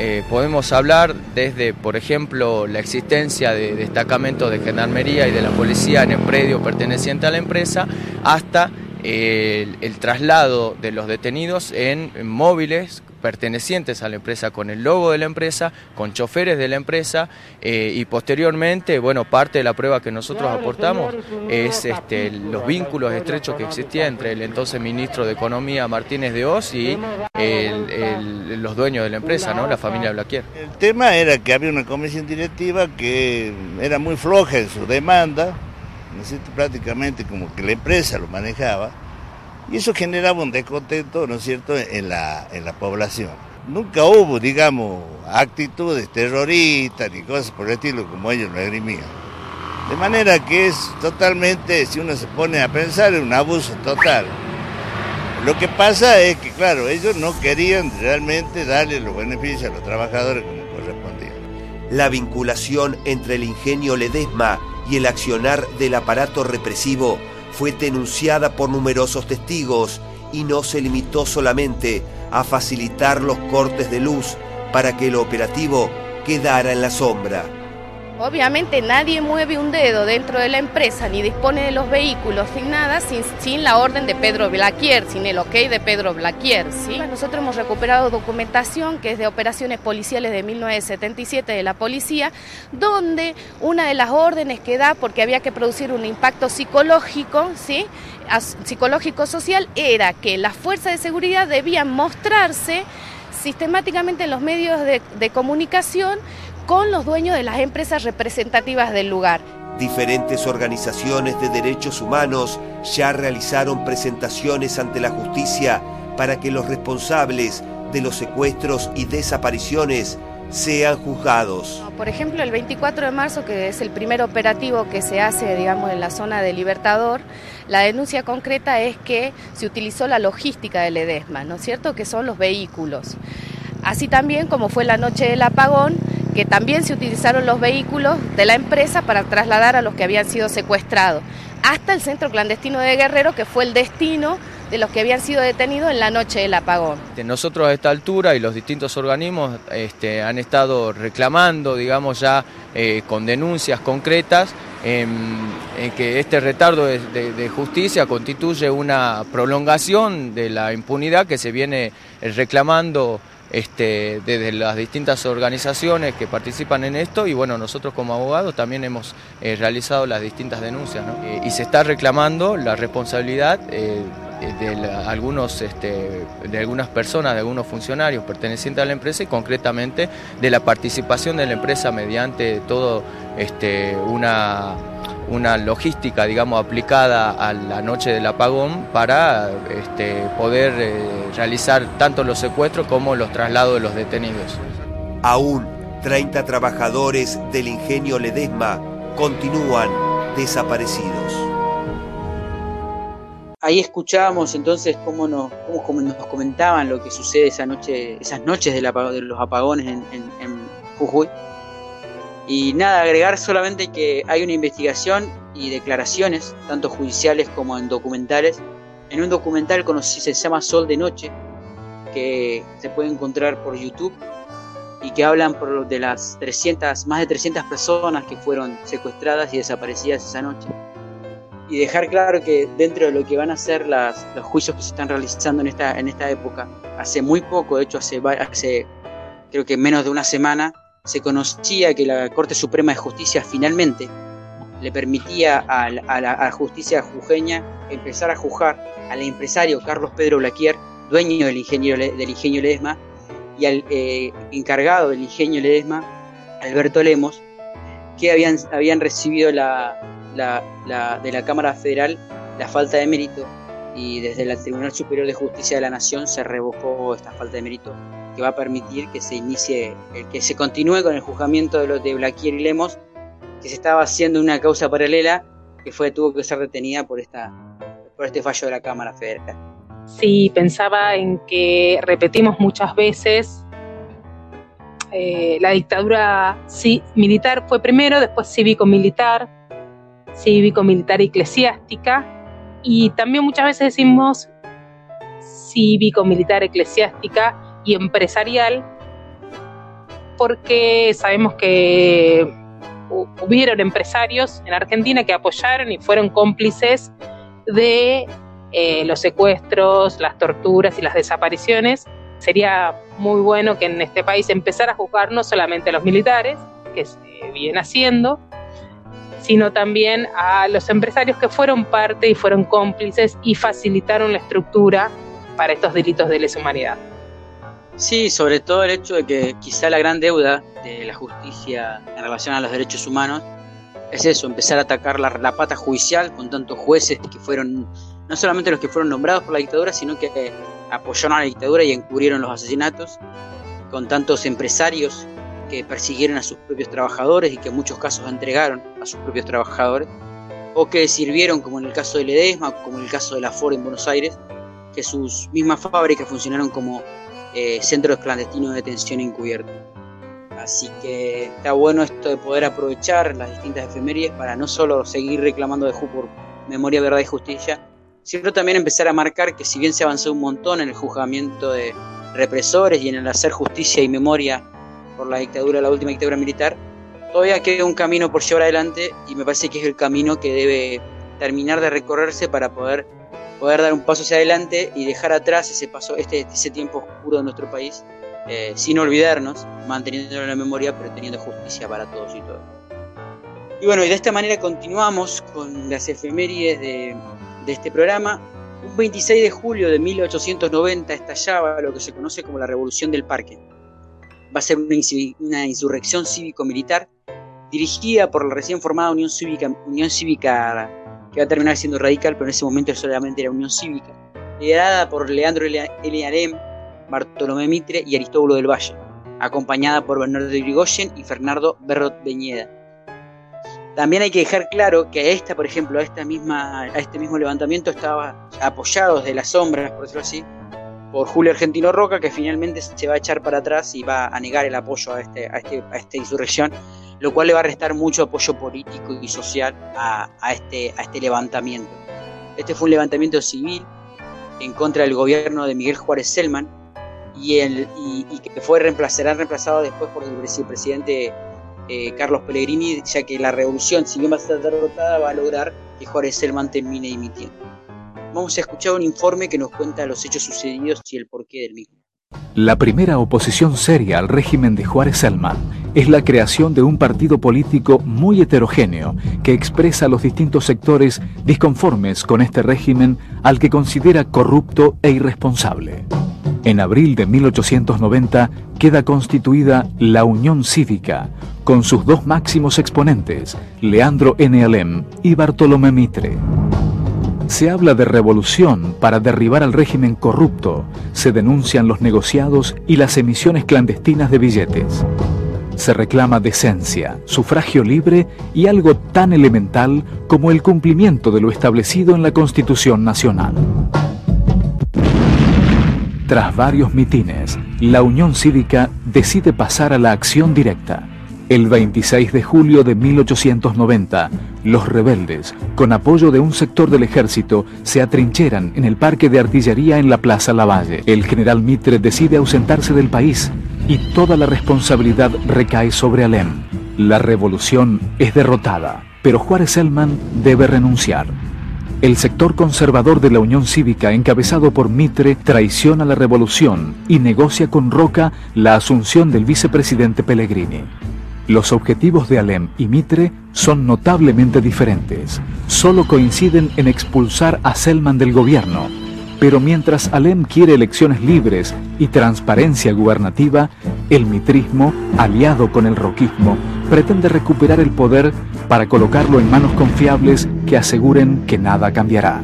Eh, podemos hablar desde, por ejemplo, la existencia de destacamentos de gendarmería y de la policía en el predio perteneciente a la empresa, hasta el, traslado de los detenidos en móviles pertenecientes a la empresa, con el logo de la empresa, con choferes de la empresa eh, y posteriormente, bueno, parte de la prueba que nosotros aportamos es este, los vínculos estrechos que existían entre el entonces ministro de Economía Martínez de Oz y los dueños de la empresa, ¿no? la familia Blaquier. El tema era que había una comisión directiva que era muy floja en su demanda, prácticamente como que la empresa lo manejaba y eso generaba un descontento, ¿no es cierto?, en la, en la población. Nunca hubo, digamos, actitudes terroristas ni cosas por el estilo como ellos lo agrimían. De manera que es totalmente, si uno se pone a pensar, un abuso total. Lo que pasa es que, claro, ellos no querían realmente darle los beneficios a los trabajadores como correspondía. La vinculación entre el ingenio Ledesma y el accionar del aparato represivo fue denunciada por numerosos testigos y no se limitó solamente a facilitar los cortes de luz para que el operativo quedara en la sombra. Obviamente nadie mueve un dedo dentro de la empresa ni dispone de los vehículos sin nada, sin, sin la orden de Pedro Blaquier, sin el ok de Pedro Blaquier. ¿sí? Nosotros hemos recuperado documentación que es de operaciones policiales de 1977 de la policía, donde una de las órdenes que da, porque había que producir un impacto psicológico, ¿sí? psicológico social, era que las fuerzas de seguridad debían mostrarse sistemáticamente en los medios de, de comunicación con los dueños de las empresas representativas del lugar. Diferentes organizaciones de derechos humanos ya realizaron presentaciones ante la justicia para que los responsables de los secuestros y desapariciones sean juzgados. Por ejemplo, el 24 de marzo, que es el primer operativo que se hace, digamos, en la zona de Libertador, la denuncia concreta es que se utilizó la logística del EDESMA, ¿no es cierto?, que son los vehículos. Así también como fue la noche del apagón, que también se utilizaron los vehículos de la empresa para trasladar a los que habían sido secuestrados, hasta el centro clandestino de Guerrero, que fue el destino de los que habían sido detenidos en la noche del apagón. Nosotros a esta altura y los distintos organismos este, han estado reclamando, digamos ya eh, con denuncias concretas, en, que este retardo de, de, justicia constituye una prolongación de la impunidad que se viene reclamando este, desde las distintas organizaciones que participan en esto y bueno, nosotros como abogados también hemos eh, realizado las distintas denuncias eh, y se está reclamando la responsabilidad eh, de algunos este, de algunas personas, de algunos funcionarios pertenecientes a la empresa y concretamente de la participación de la empresa mediante todo este, una una logística, digamos, aplicada a la noche del apagón para este, poder eh, realizar tanto los secuestros como los traslados de los detenidos. Aún 30 trabajadores del ingenio Ledesma continúan desaparecidos. Ahí escuchábamos entonces cómo nos, cómo, nos comentaban lo que sucede esa noche, esas noches de, los apagones en, en Jujuy y nada, agregar solamente que hay una investigación y declaraciones, tanto judiciales como en documentales. En un documental conocido se llama Sol de Noche, que se puede encontrar por YouTube y que hablan por de las 300, más de 300 personas que fueron secuestradas y desaparecidas esa noche. Y dejar claro que dentro de lo que van a ser las, los juicios que se están realizando en esta, en esta época, hace muy poco, de hecho hace, hace creo que menos de una semana, se conocía que la Corte Suprema de Justicia finalmente le permitía a la, justicia jujeña empezar a juzgar al empresario Carlos Pedro Blaquier, dueño del ingenio, del ingenio Ledesma, y al eh, encargado del ingenio Ledesma, Alberto Lemos, que habían, habían recibido la, de la Cámara Federal la falta de mérito y desde el Tribunal Superior de Justicia de la Nación se revocó esta falta de mérito que va a permitir que se inicie, que se continúe con el juzgamiento de los de Blaquier y Lemos, que se estaba haciendo una causa paralela que fue tuvo que ser detenida por esta por este fallo de la Cámara Federal. Sí, pensaba en que repetimos muchas veces eh, la dictadura sí, militar fue primero, después cívico-militar, cívico-militar eclesiástica, y también muchas veces decimos cívico-militar eclesiástica y empresarial, porque sabemos que hubieron empresarios en Argentina que apoyaron y fueron cómplices de eh, los secuestros, las torturas y las desapariciones. Sería muy bueno que en este país empezara a juzgar no solamente a los militares, que se viene haciendo, sino también a los empresarios que fueron parte y fueron cómplices y facilitaron la estructura para estos delitos de lesa humanidad. Sí, sobre todo el hecho de que quizá la gran deuda de la justicia en relación a los derechos humanos es eso, empezar a atacar la, pata judicial con tantos jueces que fueron, no solamente los que fueron nombrados por la dictadura, sino que apoyaron a la dictadura y encubrieron los asesinatos, con tantos empresarios que persiguieron a sus propios trabajadores y que en muchos casos entregaron a sus propios trabajadores, o que sirvieron, como en el caso de Ledesma, como en el caso de la Ford en Buenos Aires, que sus mismas fábricas funcionaron como eh, centros clandestinos de detención encubierto. Así que está bueno esto de poder aprovechar las distintas efemérides para no solo seguir reclamando de Ju memoria, verdad y justicia, sino también empezar a marcar que si bien se avanzó un montón en el juzgamiento de represores y en el hacer justicia y memoria por la dictadura, la última dictadura militar, todavía queda un camino por llevar adelante y me parece que es el camino que debe terminar de recorrerse para poder, poder dar un paso hacia adelante y dejar atrás ese paso, este, ese tiempo oscuro de nuestro país, eh, sin olvidarnos, manteniendo la memoria, pero teniendo justicia para todos y todas. Y bueno, y de esta manera continuamos con las efemérides de, de este programa. Un 26 de julio de 1890 estallaba lo que se conoce como la Revolución del Parque. Va a ser una, una insurrección cívico-militar dirigida por la recién formada Unión Cívica, Unión Cívica que va a terminar siendo radical, pero en ese momento solamente era Unión Cívica, liderada por Leandro Eliarem, Bartolomé Mitre y Aristóbulo del Valle, acompañada por Bernardo de Irigoyen y Fernando Berrot Beñeda. También hay que dejar claro que a esta, por ejemplo, a, esta misma, este mismo levantamiento estaba apoyado desde las sombras, por decirlo así, por Julio Argentino Roca, que finalmente se va a echar para atrás y va a negar el apoyo a, este, este, a esta insurrección, lo cual le va a restar mucho apoyo político y social a, a, este, a este levantamiento. Este fue un levantamiento civil en contra del gobierno de Miguel Juárez Selman y, el, y, que fue reemplazado después por el presidente eh, Carlos Pellegrini, ya que la revolución, si bien va a ser derrotada, va a lograr que Juárez Selman termine dimitiendo. Vamos a escuchar un informe que nos cuenta los hechos sucedidos y el porqué del mismo. La primera oposición seria al régimen de Juárez Selman es la creación de un partido político muy heterogéneo que expresa los distintos sectores disconformes con este régimen al que considera corrupto e irresponsable. En abril de 1890 queda constituida la Unión Cívica, con sus dos máximos exponentes, Leandro N. Alem y Bartolomé Mitre. Se habla de revolución para derribar al régimen corrupto, se denuncian los negociados y las emisiones clandestinas de billetes. Se reclama decencia, sufragio libre y algo tan elemental como el cumplimiento de lo establecido en la Constitución Nacional. Tras varios mitines, la Unión Cívica decide pasar a la acción directa. El 26 de julio de 1890, los rebeldes, con apoyo de un sector del ejército, se atrincheran en el parque de artillería en la Plaza Lavalle. El general Mitre decide ausentarse del país y toda la responsabilidad recae sobre Alem. La revolución es derrotada, pero Juárez Selman debe renunciar. El sector conservador de la Unión Cívica, encabezado por Mitre, traiciona la revolución y negocia con Roca la asunción del vicepresidente Pellegrini. Los objetivos de Alem y Mitre son notablemente diferentes. Solo coinciden en expulsar a Selman del gobierno. Pero mientras Alem quiere elecciones libres y transparencia gubernativa, el mitrismo, aliado con el roquismo, pretende recuperar el poder para colocarlo en manos confiables que aseguren que nada cambiará.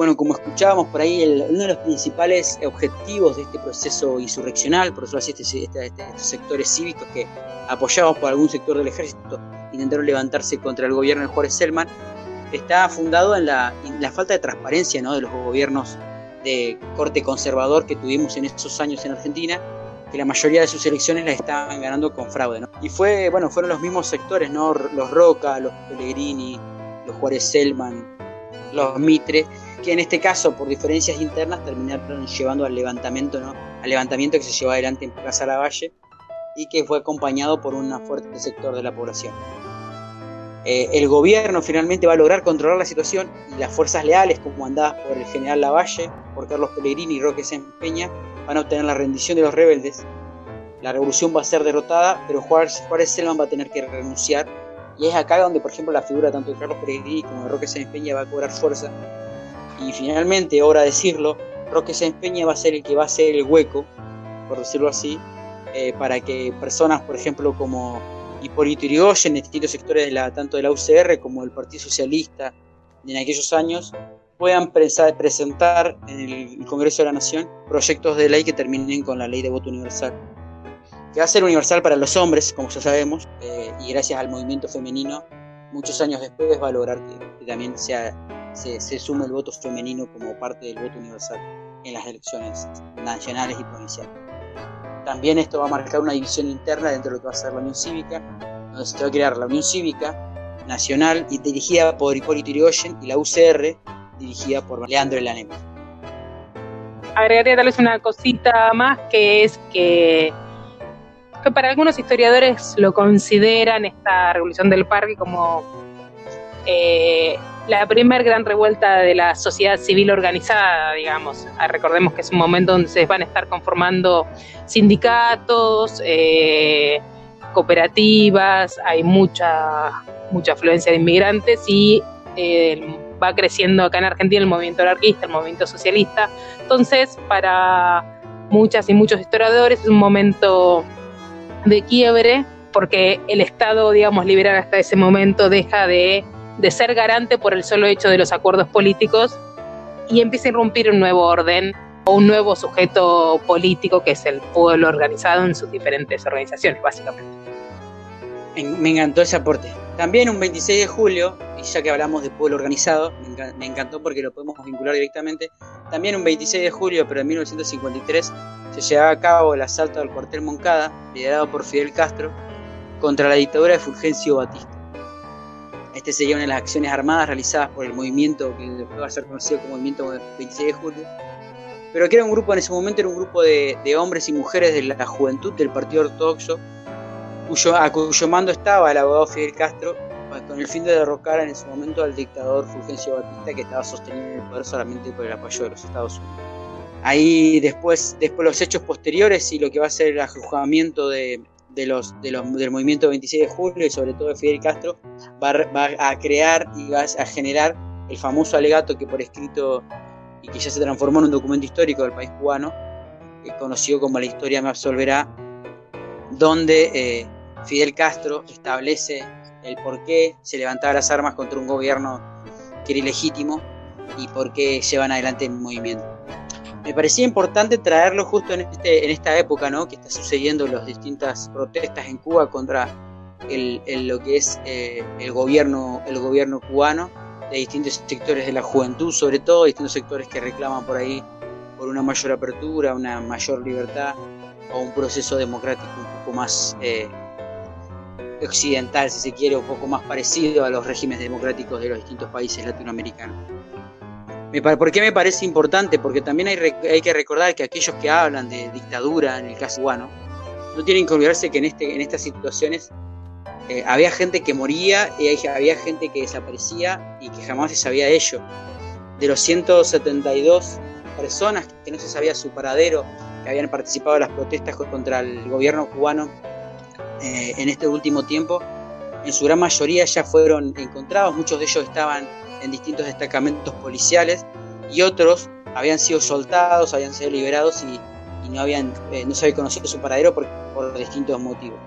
Bueno, como escuchábamos por ahí, el, uno de los principales objetivos de este proceso insurreccional, por eso así, este, este, este, estos sectores cívicos que apoyados por algún sector del ejército intentaron levantarse contra el gobierno de Juárez Selman, está fundado en la, en la falta de transparencia ¿no? de los gobiernos de corte conservador que tuvimos en esos años en Argentina, que la mayoría de sus elecciones las estaban ganando con fraude. ¿no? Y fue, bueno, fueron los mismos sectores, ¿no? los Roca, los Pellegrini, los Juárez Selman, los Mitre, que en este caso, por diferencias internas, terminaron llevando al levantamiento, ¿no? al levantamiento que se llevó adelante en Plaza Lavalle y que fue acompañado por un fuerte sector de la población. Eh, el gobierno finalmente va a lograr controlar la situación y las fuerzas leales, comandadas por el general Lavalle, por Carlos Pellegrini y Roque Sáenz Peña, van a obtener la rendición de los rebeldes. La revolución va a ser derrotada, pero Juárez, Juárez Selman va a tener que renunciar. Y es acá donde, por ejemplo, la figura tanto de Carlos Pellegrini como de Roque Sáenz Peña va a cobrar fuerza. Y finalmente, ahora decirlo, Roque Sáenz Peña va a ser el que va a ser el hueco, por decirlo así, eh, para que personas, por ejemplo, como Hipólito Yrigoyen, en distintos sectores de la, tanto de la UCR como del Partido Socialista en aquellos años, puedan presentar en el Congreso de la Nación proyectos de ley que terminen con la ley de voto universal. Que va a ser universal para los hombres, como ya sabemos, eh, y gracias al movimiento femenino, muchos años después va a lograr que, que también sea, se, se sume el voto femenino como parte del voto universal en las elecciones nacionales y provinciales. También esto va a marcar una división interna dentro de lo que va a ser la Unión Cívica, donde se va a crear la Unión Cívica Nacional y dirigida por Hipólito Yrigoyen y la UCR dirigida por Leandro Elanem. Agregaría tal vez una cosita más que es que, que para algunos historiadores lo consideran esta revolución del parque como eh, la primera gran revuelta de la sociedad civil organizada, digamos. Ah, recordemos que es un momento donde se van a estar conformando sindicatos, eh, cooperativas, hay mucha, mucha afluencia de inmigrantes y eh, va creciendo acá en Argentina el movimiento anarquista, el movimiento socialista. Entonces, para muchas y muchos historiadores es un momento de quiebre porque el Estado, digamos, liberal hasta ese momento deja de de ser garante por el solo hecho de los acuerdos políticos y empieza a irrumpir un nuevo orden o un nuevo sujeto político que es el pueblo organizado en sus diferentes organizaciones, básicamente. Me encantó ese aporte. También un 26 de julio, y ya que hablamos de pueblo organizado, me encantó porque lo podemos vincular directamente. También un 26 de julio, pero en 1953, se llevaba a cabo el asalto al cuartel Moncada, liderado por Fidel Castro, contra la dictadura de Fulgencio Batista. Este sería una de las acciones armadas realizadas por el movimiento que después va a ser conocido como Movimiento 26 de Julio, pero que era un grupo en ese momento, era un grupo de, hombres y mujeres de la juventud del Partido Ortodoxo, cuyo, a cuyo mando estaba el abogado Fidel Castro, con el fin de derrocar en ese momento al dictador Fulgencio Batista, que estaba sostenido en el poder solamente por el apoyo de los Estados Unidos. Ahí después, después los hechos posteriores y lo que va a ser el ajustamiento de, de los, de los, del movimiento 26 de julio y sobre todo de Fidel Castro, va, a crear y va a generar el famoso alegato que por escrito y que ya se transformó en un documento histórico del país cubano, que conocido como La historia me absolverá, donde eh, Fidel Castro establece el por qué se levantaban las armas contra un gobierno que era ilegítimo y por qué llevan adelante el movimiento me parecía importante traerlo justo en, este, en esta época, ¿no? Que está sucediendo las distintas protestas en Cuba contra lo que es eh, el gobierno, el gobierno cubano, de distintos sectores de la juventud, sobre todo, distintos sectores que reclaman por ahí por una mayor apertura, una mayor libertad o un proceso democrático un poco más eh, occidental, si se quiere, un poco más parecido a los regímenes democráticos de los distintos países latinoamericanos. ¿Por qué me parece importante? Porque también hay, que recordar que aquellos que hablan de dictadura, en el caso cubano, no tienen que olvidarse que en, este, estas situaciones eh, había gente que moría y había gente que desaparecía y que jamás se sabía de ello. De los 172 personas que no se sabía su paradero, que habían participado en las protestas contra el gobierno cubano eh, en este último tiempo, en su gran mayoría ya fueron encontrados, muchos de ellos estaban en distintos destacamentos policiales y otros habían sido soltados, habían sido liberados y, no, habían, eh, no se había conocido su paradero por, distintos motivos.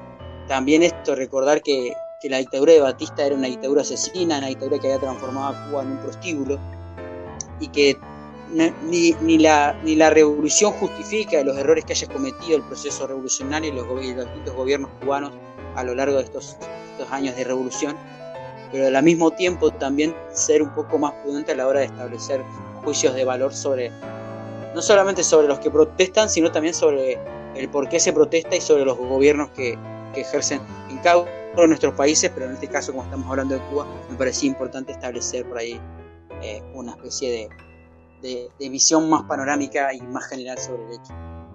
También esto, recordar que, que, la dictadura de Batista era una dictadura asesina, una dictadura que había transformado a Cuba en un prostíbulo y que ni, ni, la, ni la revolución justifica los errores que haya cometido el proceso revolucionario y los, los distintos gobiernos cubanos a lo largo de estos, estos años de revolución pero al mismo tiempo también ser un poco más prudente a la hora de establecer juicios de valor sobre, no solamente sobre los que protestan, sino también sobre el por qué se protesta y sobre los gobiernos que, ejercen en cada uno de nuestros países, pero en este caso, como estamos hablando de Cuba, me parecía importante establecer por ahí eh, una especie de, de visión más panorámica y más general sobre el hecho.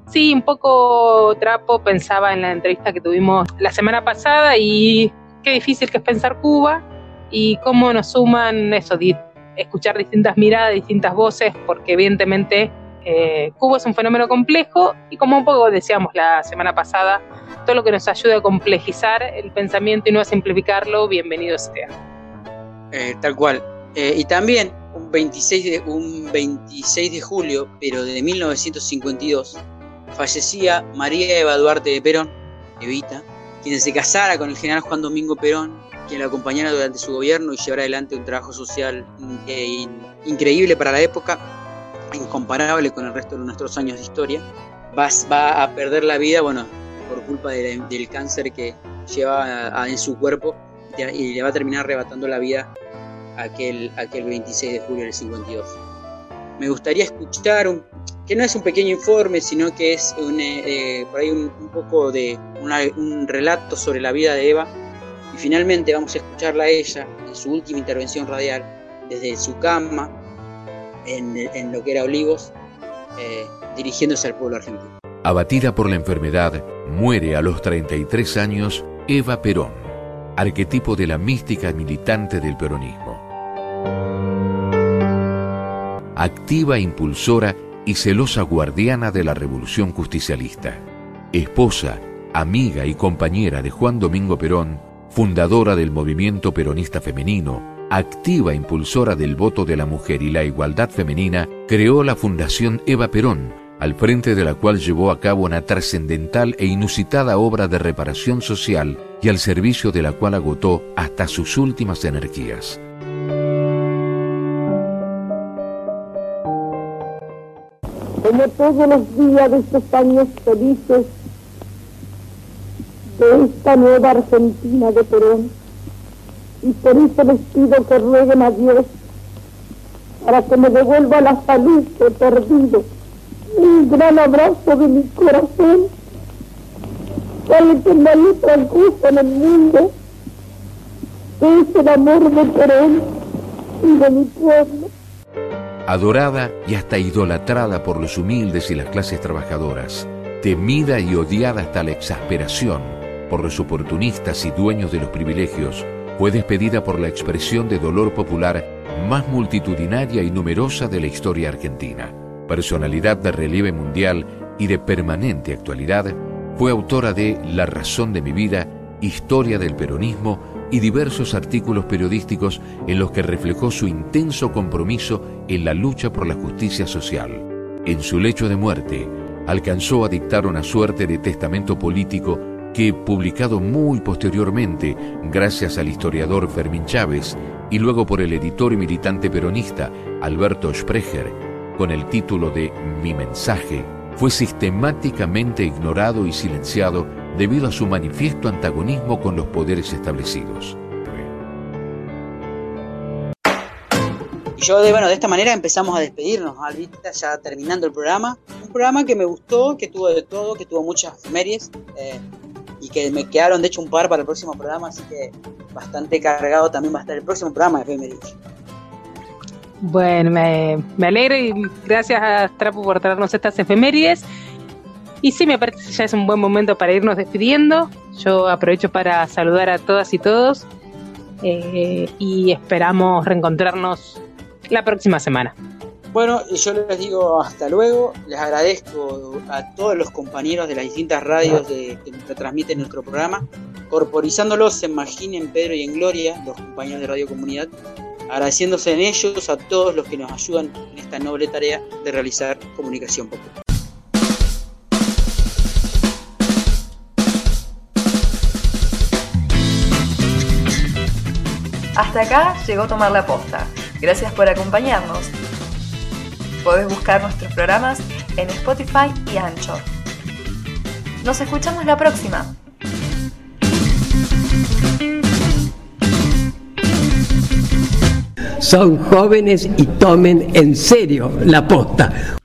Sí, un poco Trapo pensaba en la entrevista que tuvimos la semana pasada y qué difícil que es pensar Cuba y cómo nos suman eso, escuchar distintas miradas, distintas voces, porque evidentemente eh, Cuba es un fenómeno complejo y como un poco decíamos la semana pasada, todo lo que nos ayude a complejizar el pensamiento y no a simplificarlo, bienvenido sea. Eh, tal cual. Eh, y también un 26, de, un 26 de julio, pero de 1952, fallecía María Eva Duarte de Perón, Evita, quien se casara con el general Juan Domingo Perón quien la acompañara durante su gobierno y llevara adelante un trabajo social eh, increíble para la época, incomparable con el resto de nuestros años de historia. Va, va a perder la vida, bueno, por culpa del cáncer que lleva en su cuerpo y le va a terminar arrebatando la vida aquel, aquel 26 de julio del 52. Me gustaría escuchar que no es un pequeño informe, sino que es un, eh, por ahí un, poco de un relato sobre la vida de Eva. Finalmente vamos a escucharla a ella en su última intervención radial, desde su cama, en, lo que era Olivos, eh, dirigiéndose al pueblo argentino. Abatida por la enfermedad, muere a los 33 años Eva Perón, arquetipo de la mística militante del peronismo. Activa impulsora y celosa guardiana de la revolución justicialista. Esposa, amiga y compañera de Juan Domingo Perón, fundadora del movimiento peronista femenino, activa impulsora del voto de la mujer y la igualdad femenina, creó la Fundación Eva Perón, al frente de la cual llevó a cabo una trascendental e inusitada obra de reparación social y al servicio de la cual agotó hasta sus últimas energías. como todos los días de estos años felices de esta nueva Argentina de Perón. Y por eso les pido que rueguen a Dios para que me devuelva la salud que he perdido. Un gran abrazo de mi corazón para que me transcurso en el mundo, que es el amor de Perón y de mi pueblo adorada y hasta idolatrada por los humildes y las clases trabajadoras, temida y odiada hasta la exasperación por los oportunistas y dueños de los privilegios, fue despedida por la expresión de dolor popular más multitudinaria y numerosa de la historia argentina. Personalidad de relieve mundial y de permanente actualidad, fue autora de La razón de mi vida, Historia del peronismo y diversos artículos periodísticos en los que reflejó su intenso compromiso en la lucha por la justicia social. En su lecho de muerte, alcanzó a dictar una suerte de testamento político que, publicado muy posteriormente gracias al historiador Fermín Chávez y luego por el editor y militante peronista Alberto Sprecher, con el título de Mi mensaje, fue sistemáticamente ignorado y silenciado debido a su manifiesto antagonismo con los poderes establecidos. Yo, bueno, de esta manera empezamos a despedirnos, ahorita ya terminando el programa. Un programa que me gustó, que tuvo de todo, que tuvo muchas efemérides eh, y que me quedaron, de hecho, un par para el próximo programa, así que bastante cargado también va a estar el próximo programa de efemérides. Bueno, me, me alegro y gracias a Trapo por traernos estas efemérides. Y sí, me parece que ya es un buen momento para irnos despidiendo. Yo aprovecho para saludar a todas y todos eh, y esperamos reencontrarnos la próxima semana. Bueno, yo les digo hasta luego. Les agradezco a todos los compañeros de las distintas radios de, que transmiten nuestro programa, corporizándolos en Magín, en Pedro y en Gloria, los compañeros de Radio Comunidad, agradeciéndose en ellos a todos los que nos ayudan en esta noble tarea de realizar comunicación popular. Hasta acá llegó Tomar la Posta. Gracias por acompañarnos. Podés buscar nuestros programas en Spotify y Anchor. Nos escuchamos la próxima. Son jóvenes y tomen en serio la posta.